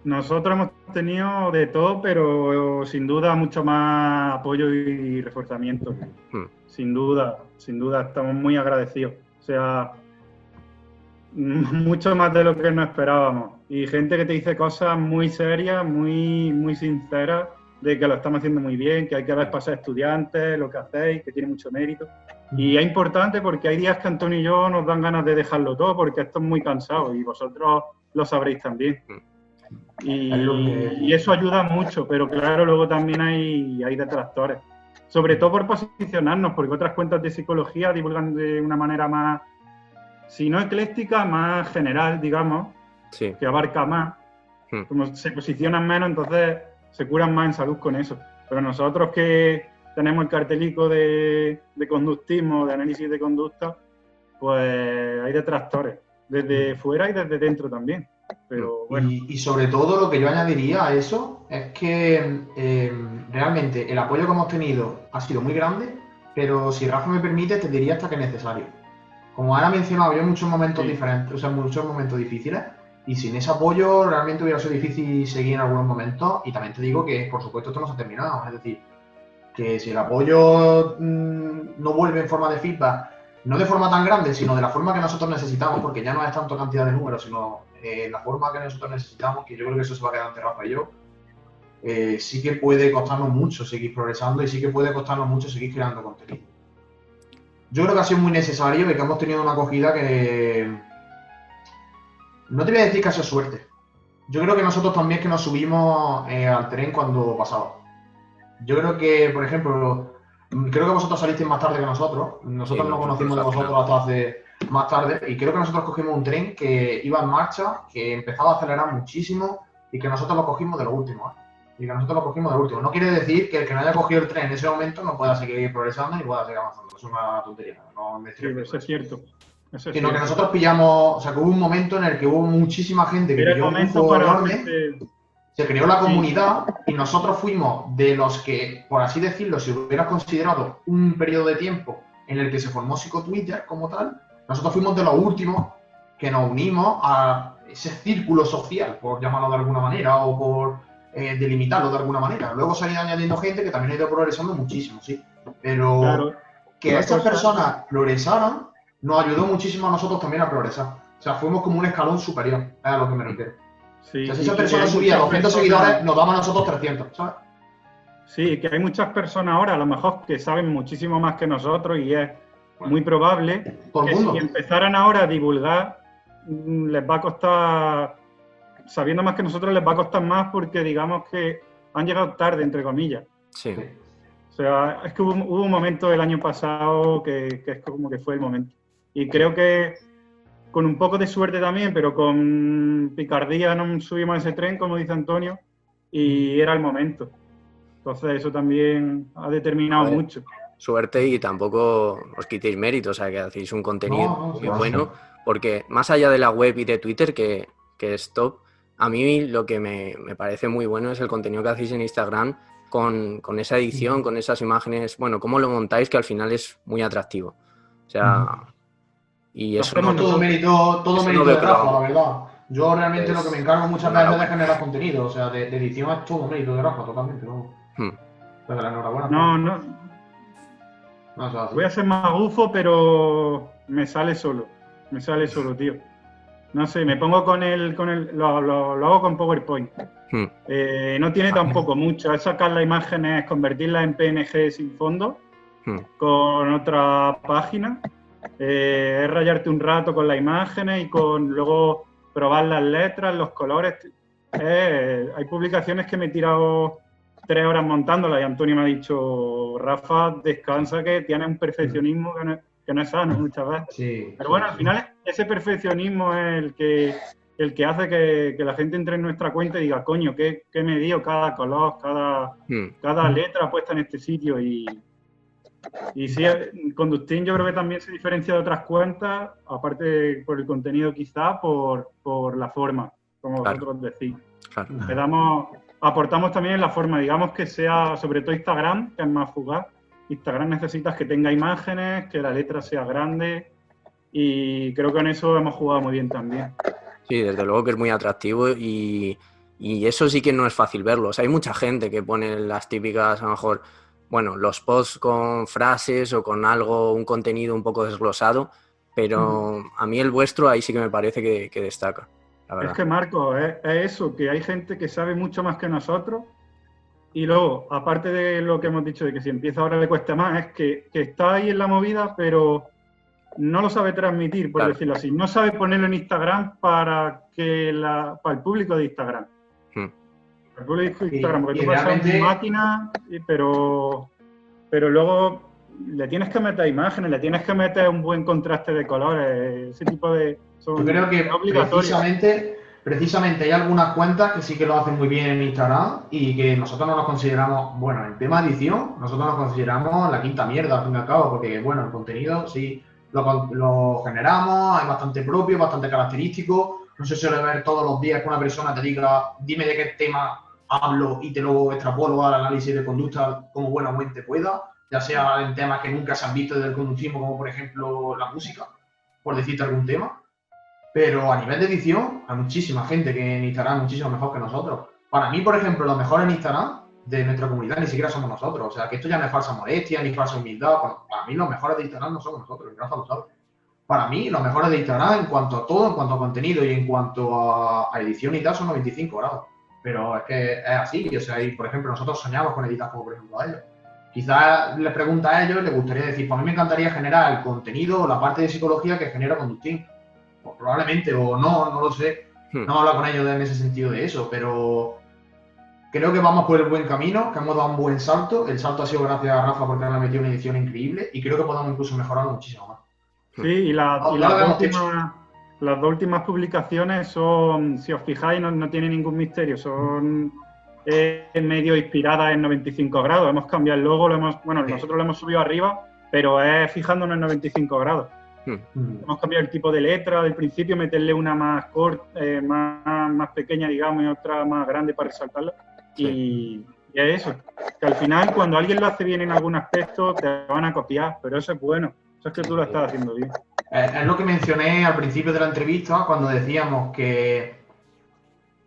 Nosotros hemos tenido de todo, pero sin duda mucho más apoyo y reforzamiento. Hmm. Sin duda, sin duda, estamos muy agradecidos. O sea, mucho más de lo que nos esperábamos. Y gente que te dice cosas muy serias, muy, muy sinceras, de que lo estamos haciendo muy bien, que hay que ver pasar estudiantes, lo que hacéis, que tiene mucho mérito. Y es importante porque hay días que Antonio y yo nos dan ganas de dejarlo todo porque esto es muy cansado y vosotros lo sabréis también. Hmm. Y, eso ayuda mucho, pero claro, luego también hay, hay detractores. Sobre todo por posicionarnos, porque otras cuentas de psicología divulgan de una manera más, si no ecléctica, más general, digamos, que abarca más. Hmm. Como se posicionan menos, entonces se curan más en salud con eso. Pero nosotros que tenemos el cartelico de, de conductismo, de análisis de conducta, pues hay detractores, desde hmm. fuera y desde dentro también. Pero y, sobre todo lo que yo añadiría a eso es que eh, realmente el apoyo que hemos tenido ha sido muy grande, pero si Rafa me permite, te diría hasta que es necesario. Como ahora mencionado, había muchos momentos diferentes, o sea, muchos momentos difíciles, y sin ese apoyo realmente hubiera sido difícil seguir en algunos momentos. Y también te digo que, por supuesto, esto no se ha terminado. Es decir, que si el apoyo mm, no vuelve en forma de feedback, no de forma tan grande, sino de la forma que nosotros necesitamos, porque ya no es tanto cantidad de números, sino eh, la forma que nosotros necesitamos, que yo creo que eso se va a quedar entre Rafa y yo, eh, sí que puede costarnos mucho seguir progresando y sí que puede costarnos mucho seguir creando contenido. Yo creo que ha sido muy necesario y que hemos tenido una acogida que... No te voy a decir que ha sido suerte. Yo creo que nosotros también que nos subimos eh, al tren cuando pasaba. Yo creo que, por ejemplo, creo que vosotros salisteis más tarde que nosotros. Nosotros no conocimos de vosotros hasta hace más tarde y creo que nosotros cogimos un tren que iba en marcha, que empezaba a acelerar muchísimo y que nosotros lo cogimos de lo último. ¿eh? Y que nosotros lo cogimos de último. No quiere decir que el que no haya cogido el tren en ese momento no pueda seguir progresando ni pueda seguir avanzando. Es una tontería. No me Sí, eso es cierto. Eso es Sino que nosotros pillamos, o sea, que hubo un momento en el que hubo muchísima gente que Era pilló un para enorme, se creó la Sí. comunidad y nosotros fuimos de los que, por así decirlo, si hubieras considerado un periodo de tiempo en el que se formó Psico-Twitter como tal, nosotros fuimos de los últimos que nos unimos a ese círculo social, por llamarlo de alguna manera, o por eh, delimitarlo de alguna manera. Luego se han ido añadiendo gente que también ha ido progresando muchísimo, sí. Pero Claro, que Una estas personas progresaran nos ayudó muchísimo a nosotros también a progresar. O sea, fuimos como un escalón superior, es a lo que me refiero. sí. O sea, si esa persona subía muchas 200 personas- seguidores, nos daban a nosotros 300, ¿sabes? Sí, que hay muchas personas ahora, a lo mejor, que saben muchísimo más que nosotros y es muy probable que mundo. si empezaran ahora a divulgar, mm, les va a costar, sabiendo más que nosotros, les va a costar más porque digamos que han llegado tarde, entre comillas. Sí. O sea, es que hubo, hubo un momento el año pasado que, que es como que fue el momento. Y creo que con un poco de suerte también, pero con picardía nos subimos a ese tren, como dice Antonio, y era el momento. Entonces eso también ha determinado mucho. Suerte y tampoco os quitéis mérito, o sea, que hacéis un contenido No, no, muy bueno, porque más allá de la web y de Twitter, que, que es top, a mí lo que me, me parece muy bueno es el contenido que hacéis en Instagram con, con esa edición, con esas imágenes, bueno, cómo lo montáis, que al final es muy atractivo. O sea, y eso no, todo mérito, todo no mérito de Rafa, la verdad. Yo realmente Es lo que me encargo muchas veces es de enhorabuena. generar contenido, o sea, de, de edición es todo mérito de Rafa, totalmente. No, Hmm. Pero la enhorabuena. No, no, No, o sea, sí. voy a ser más gufo, pero me sale solo. Me sale solo, tío. No sé, me pongo con el, con el, lo, lo- lo hago con PowerPoint. Hmm. Eh, no tiene tampoco mucho, es sacar las imágenes, convertirlas en PNG sin fondo, Hmm. con otra página, eh, es rayarte un rato con las imágenes y con luego probar las letras, los colores. Eh, hay publicaciones que me he tirado tres horas montándolas y Antonio me ha dicho, Rafa, descansa que tienes un perfeccionismo que no, que no es sano muchas veces. Sí, Pero bueno, sí. al final ese perfeccionismo es el que, el que hace que, que la gente entre en nuestra cuenta y diga, coño, qué, qué medido cada color, cada, Hmm. cada letra puesta en este sitio. Y, y sí, Conductín yo creo que también se diferencia de otras cuentas, aparte de por el contenido quizá, por, por la forma, como Claro. vosotros decís. claro. Le damos, aportamos también en la forma, digamos que sea, sobre todo Instagram, que es más fugaz. Instagram necesitas que tenga imágenes, que la letra sea grande y creo que en eso hemos jugado muy bien también. Sí, desde luego que es muy atractivo y, y eso sí que no es fácil verlo. O sea, hay mucha gente que pone las típicas, a lo mejor, bueno, los posts con frases o con algo, un contenido un poco desglosado, pero a mí el vuestro ahí sí que me parece que, que destaca, la Es que Marco, es, es eso, que hay gente que sabe mucho más que nosotros y luego, aparte de lo que hemos dicho de que si empieza ahora le cuesta más, es que, que está ahí en la movida, pero no lo sabe transmitir, por Claro. decirlo así. No sabe ponerlo en Instagram para que la, para el público de Instagram. Hmm. Para el público de Y- Instagram, porque y tú vas a realmente- máquina, y- pero, pero luego le tienes que meter imágenes, le tienes que meter un buen contraste de colores, ese tipo de... son- Yo creo que es obligatorio. precisamente, precisamente hay algunas cuentas que sí que lo hacen muy bien en Instagram y que nosotros no nos consideramos, bueno, en tema edición, nosotros nos consideramos la quinta mierda, al fin y al cabo, porque, bueno, el contenido sí lo, generamos, es bastante propio, bastante característico. No se suele ver todos los días que una persona te diga, dime de qué tema hablo y te lo extrapolo al análisis de conducta como buenamente pueda, ya sea en temas que nunca se han visto desde el conductismo, como por ejemplo la música, por decirte algún tema. Pero a nivel de edición, hay muchísima gente que en Instagram es muchísimo mejor que nosotros. Para mí, por ejemplo, lo mejor en Instagram de nuestra comunidad ni siquiera somos nosotros. O sea, que esto ya no es falsa modestia ni falsa humildad. Para- mí, los mejores de Instagram no somos nosotros, y Rafa lo sabe. Para mí, los mejores de Instagram en cuanto a todo, en cuanto a contenido y en cuanto a, edición y tal, son 95 grados. Pero es que es así. O sea, y por ejemplo, nosotros soñamos con editar como, por ejemplo, a ellos. Quizás les pregunta a ellos, les gustaría decir, pues a mí me encantaría generar el contenido o la parte de psicología que genera Conductín. Probablemente, o no, no lo sé. Hmm. No hablo con ellos en ese sentido de eso, pero creo que vamos por el buen camino, que hemos dado un buen salto. El salto ha sido gracias a Rafa porque le ha metido una edición increíble y creo que podemos incluso mejorarlo muchísimo más. Sí, y, la- las, dos últimas, las dos últimas publicaciones son, si os fijáis, no, no tiene ningún misterio, son es medio inspirada en 95 grados. Hemos cambiado el logo, lo hemos, bueno, nosotros lo hemos subido arriba, pero es fijándonos en 95 grados. Hmm. Hemos cambiado el tipo de letra del principio, meterle una más corta, eh, más, más, pequeña, digamos, y otra más grande para resaltarla. Y, es eso, que al final cuando alguien lo hace bien en algún aspecto te van a copiar, pero eso es bueno, eso es que tú lo estás haciendo bien. Eh, es lo que mencioné al principio de la entrevista cuando decíamos que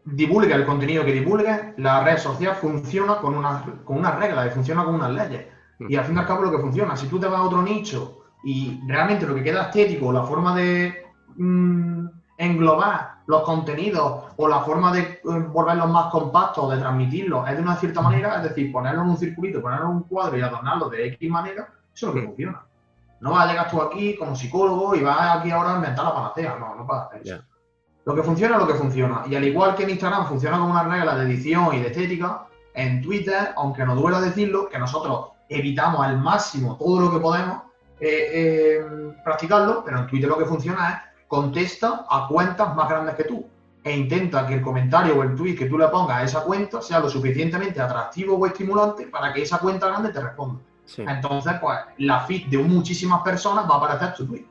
divulga el contenido que divulgue, la red social funciona con unas con una reglas, funciona con unas leyes. Y al fin y al cabo lo que funciona, si tú te vas a otro nicho y realmente lo que queda estético, la forma de mm, englobar los contenidos o la forma de eh, volverlos más compactos, de transmitirlos, es de una cierta manera, es decir, ponerlo en un circulito, ponerlo en un cuadro y adornarlo de X manera, eso es lo que funciona. No vas a llegar tú aquí como psicólogo y vas aquí ahora a inventar la panacea, no, no puedes hacer eso. Lo que funciona es lo que funciona. Y al igual que en Instagram funciona con una regla de edición y de estética, en Twitter, aunque nos duela decirlo, que nosotros evitamos al máximo todo lo que podemos eh, eh, practicarlo, pero en Twitter lo que funciona es contesta a cuentas más grandes que tú e intenta que el comentario o el tweet que tú le pongas a esa cuenta sea lo suficientemente atractivo o estimulante para que esa cuenta grande te responda. Entonces, pues la feed de muchísimas personas va a aparecer tu tweet.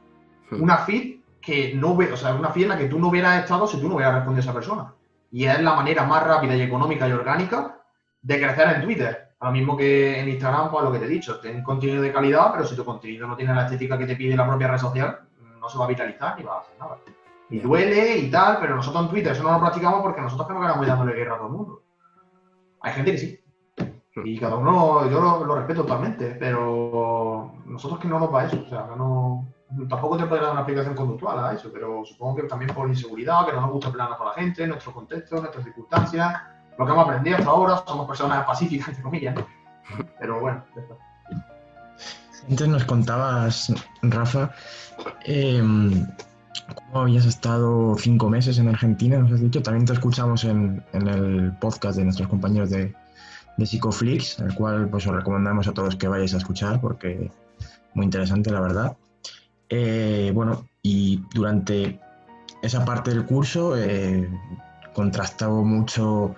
Hmm. Una feed que no ve, o sea, una feed en la que tú no hubieras estado si tú no hubieras respondido a esa persona. Y es la manera más rápida y económica y orgánica de crecer en Twitter. Lo mismo que en Instagram, pues lo que te he dicho, ten contenido de calidad, pero si tu contenido no tiene la estética que te pide la propia red social, no se va a vitalizar ni va a hacer nada. Y duele y tal, pero nosotros en Twitter eso no lo practicamos porque nosotros que no queramos dándole guerra a todo el mundo. Hay gente que sí. Y cada uno, yo lo, respeto totalmente, pero nosotros que no nos va eso. O sea, no, tampoco te puede dar una aplicación conductual a eso, pero supongo que también por inseguridad, que no nos gusta pelear con la gente, nuestro contexto, nuestras circunstancias lo que hemos aprendido hasta ahora, somos personas pacíficas, entre comillas. Pero bueno, Antes nos contabas, Rafa, eh, cómo habías estado cinco meses en Argentina, nos has dicho. También te escuchamos en, el podcast de nuestros compañeros de, de Psicoflix, el cual pues os recomendamos a todos que vayáis a escuchar porque muy interesante, la verdad. Eh, bueno, y durante esa parte del curso eh, contrastaba mucho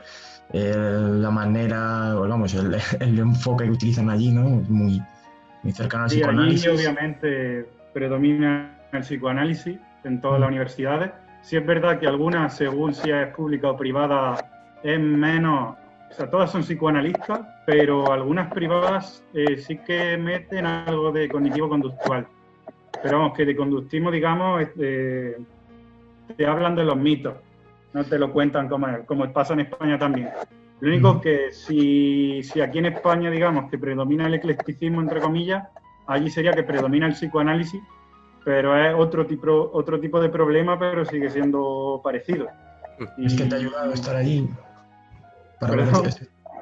la manera, vamos, el, enfoque que utilizan allí, ¿no? Muy, muy cercano al psicoanálisis. Allí obviamente predomina el psicoanálisis en todas las mm. universidades. Sí es verdad que algunas, según si es pública o privada, es menos, o sea, todas son psicoanalistas, pero algunas privadas eh, sí que meten algo de cognitivo-conductual. Pero vamos, que de conductismo, digamos, te hablan de los mitos no te lo cuentan como, como pasa en España también. Lo único que si, si aquí en España, digamos, que predomina el eclecticismo, entre comillas, allí sería que predomina el psicoanálisis, pero es otro tipo, otro tipo de problema, pero sigue siendo parecido. ¿Es que te ha ayudado estar allí?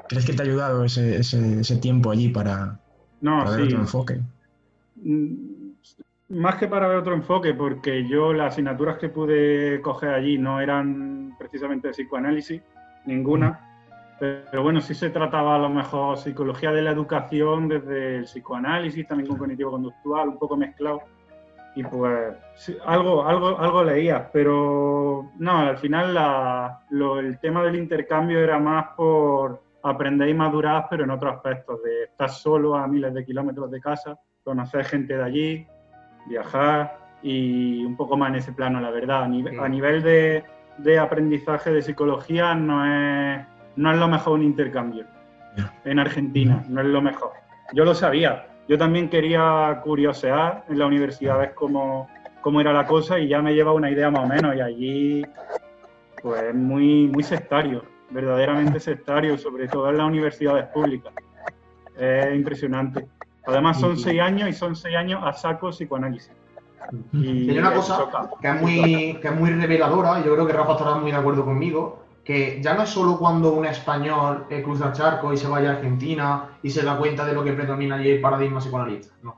¿Crees que te ha ayudado ese, ese, ese tiempo allí para, no, para otro enfoque? Mm, más que para ver otro enfoque, porque yo las asignaturas que pude coger allí no eran precisamente de psicoanálisis, ninguna. Pero bueno, sí se trataba a lo mejor psicología de la educación desde el psicoanálisis, también con cognitivo-conductual, un poco mezclado. Y pues algo, algo, algo leía, pero no, al final el tema del intercambio era más por aprender y madurar, pero en otros aspectos, de estar solo a miles de kilómetros de casa, conocer gente de allí, viajar y un poco más en ese plano, la verdad. A, nivel, de, aprendizaje de psicología no es, no es lo mejor un intercambio en Argentina, no es lo mejor. Yo lo sabía, yo también quería curiosear en la universidad, ver cómo, cómo era la cosa y ya me lleva una idea más o menos y allí pues muy, muy sectario, verdaderamente sectario, sobre todo en las universidades públicas. Es impresionante. Además son seis años y son seis años a saco psicoanálisis. Y hay una cosa que es, muy, que es muy reveladora, y yo creo que Rafa estará muy de acuerdo conmigo, que ya no es solo cuando un español cruza el charco y se vaya a Argentina y se da cuenta de lo que predomina allí el paradigma psicoanalista. No.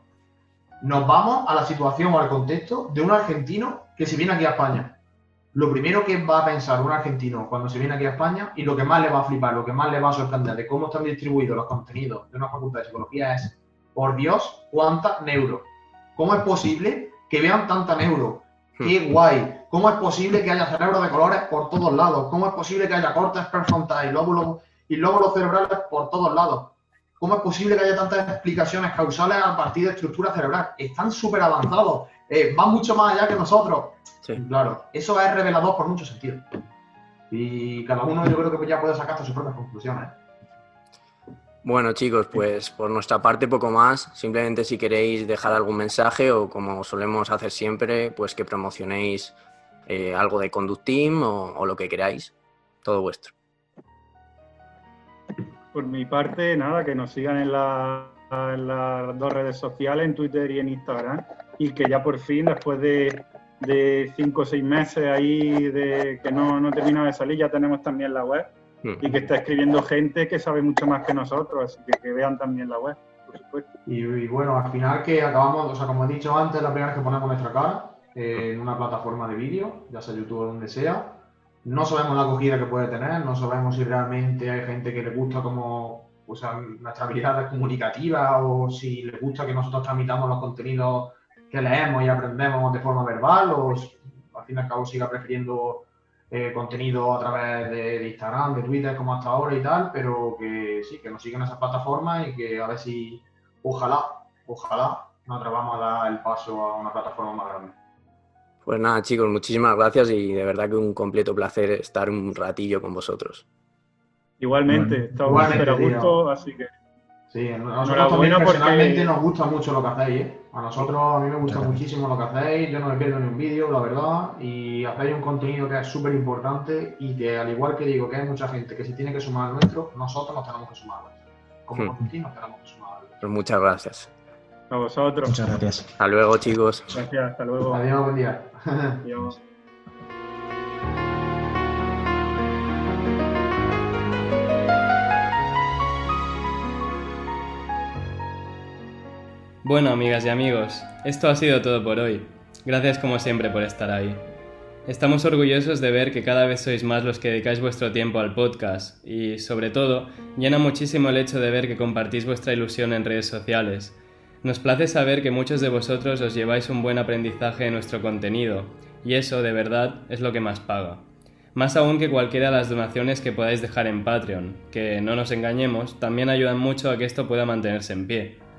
Nos vamos a la situación o al contexto de un argentino que se viene aquí a España. Lo primero que va a pensar un argentino cuando se viene aquí a España y lo que más le va a flipar, lo que más le va a sorprender de cómo están distribuidos los contenidos de una facultad de psicología es por Dios, cuánta neuro. ¿Cómo es posible que vean tanta neuro? ¡Qué hmm. guay! ¿Cómo es posible que haya cerebro de colores por todos lados? ¿Cómo es posible que haya cortes prefrontales, lóbulos y lóbulos cerebrales por todos lados. ¿Cómo es posible que haya tantas explicaciones causales a partir de estructura cerebral? Están súper avanzados, eh, van mucho más allá que nosotros. Sí. Claro, eso es revelador por muchos sentidos. Y cada uno yo creo que ya puede sacar sus propias conclusiones. Bueno chicos, pues por nuestra parte poco más. Simplemente si queréis dejar algún mensaje o como solemos hacer siempre, pues que promocionéis eh, algo de Conduct Team o, lo que queráis. Todo vuestro. Por mi parte, nada, que nos sigan en, las dos redes sociales, en Twitter y en Instagram, y que ya por fin, después de, cinco o seis meses ahí de que no, no termina de salir, ya tenemos también la web. Y que está escribiendo gente que sabe mucho más que nosotros, así que que vean también la web, por supuesto. Y, bueno, al final que acabamos, o sea, como he dicho antes, la primera vez que ponemos nuestra cara eh, en una plataforma de vídeo, ya sea YouTube o donde sea, no sabemos la acogida que puede tener, no sabemos si realmente hay gente que le gusta como o sea, nuestra habilidad comunicativa o si le gusta que nosotros tramitamos los contenidos que leemos y aprendemos de forma verbal o al fin y al cabo siga prefiriendo eh, contenido a través de, Instagram, de Twitter, como hasta ahora y tal, pero que sí, que nos siguen esas plataformas y que a ver si, ojalá, ojalá nos atrevamos a dar el paso a una plataforma más grande. Pues nada, chicos, muchísimas gracias y de verdad que un completo placer estar un ratillo con vosotros. Igualmente, estamos súper a gusto, así que Sí, a nosotros también personalmente nos gusta mucho lo que hacéis, ¿eh? A nosotros, a mí me gusta muchísimo lo que hacéis, yo no me pierdo ni un vídeo, la verdad, y hacéis un contenido que es súper importante y que al igual que digo que hay mucha gente que se tiene que sumar al nuestro, nosotros nos tenemos que sumar Como hmm. nos tenemos que sumar Pues muchas gracias. A vosotros. Muchas gracias. Hasta luego, chicos. Gracias, hasta luego. Adiós, buen día. Adiós. Bueno, amigas y amigos, esto ha sido todo por hoy. Gracias como siempre por estar ahí. Estamos orgullosos de ver que cada vez sois más los que dedicáis vuestro tiempo al podcast y, sobre todo, llena muchísimo el hecho de ver que compartís vuestra ilusión en redes sociales. Nos place saber que muchos de vosotros os lleváis un buen aprendizaje de nuestro contenido y eso, de verdad, es lo que más paga. Más aún que cualquiera de las donaciones que podáis dejar en Patreon, que, no nos engañemos, también ayudan mucho a que esto pueda mantenerse en pie.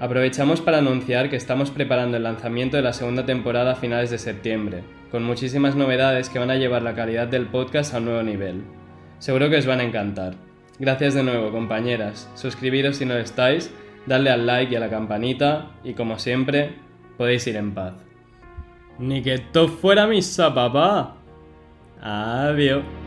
Aprovechamos para anunciar que estamos preparando el lanzamiento de la segunda temporada a finales de septiembre, con muchísimas novedades que van a llevar la calidad del podcast a un nuevo nivel. Seguro que os van a encantar. Gracias de nuevo, compañeras. Suscribiros si no estáis, darle al like y a la campanita y como siempre, podéis ir en paz. Ni que esto fuera misa, papá. Adiós.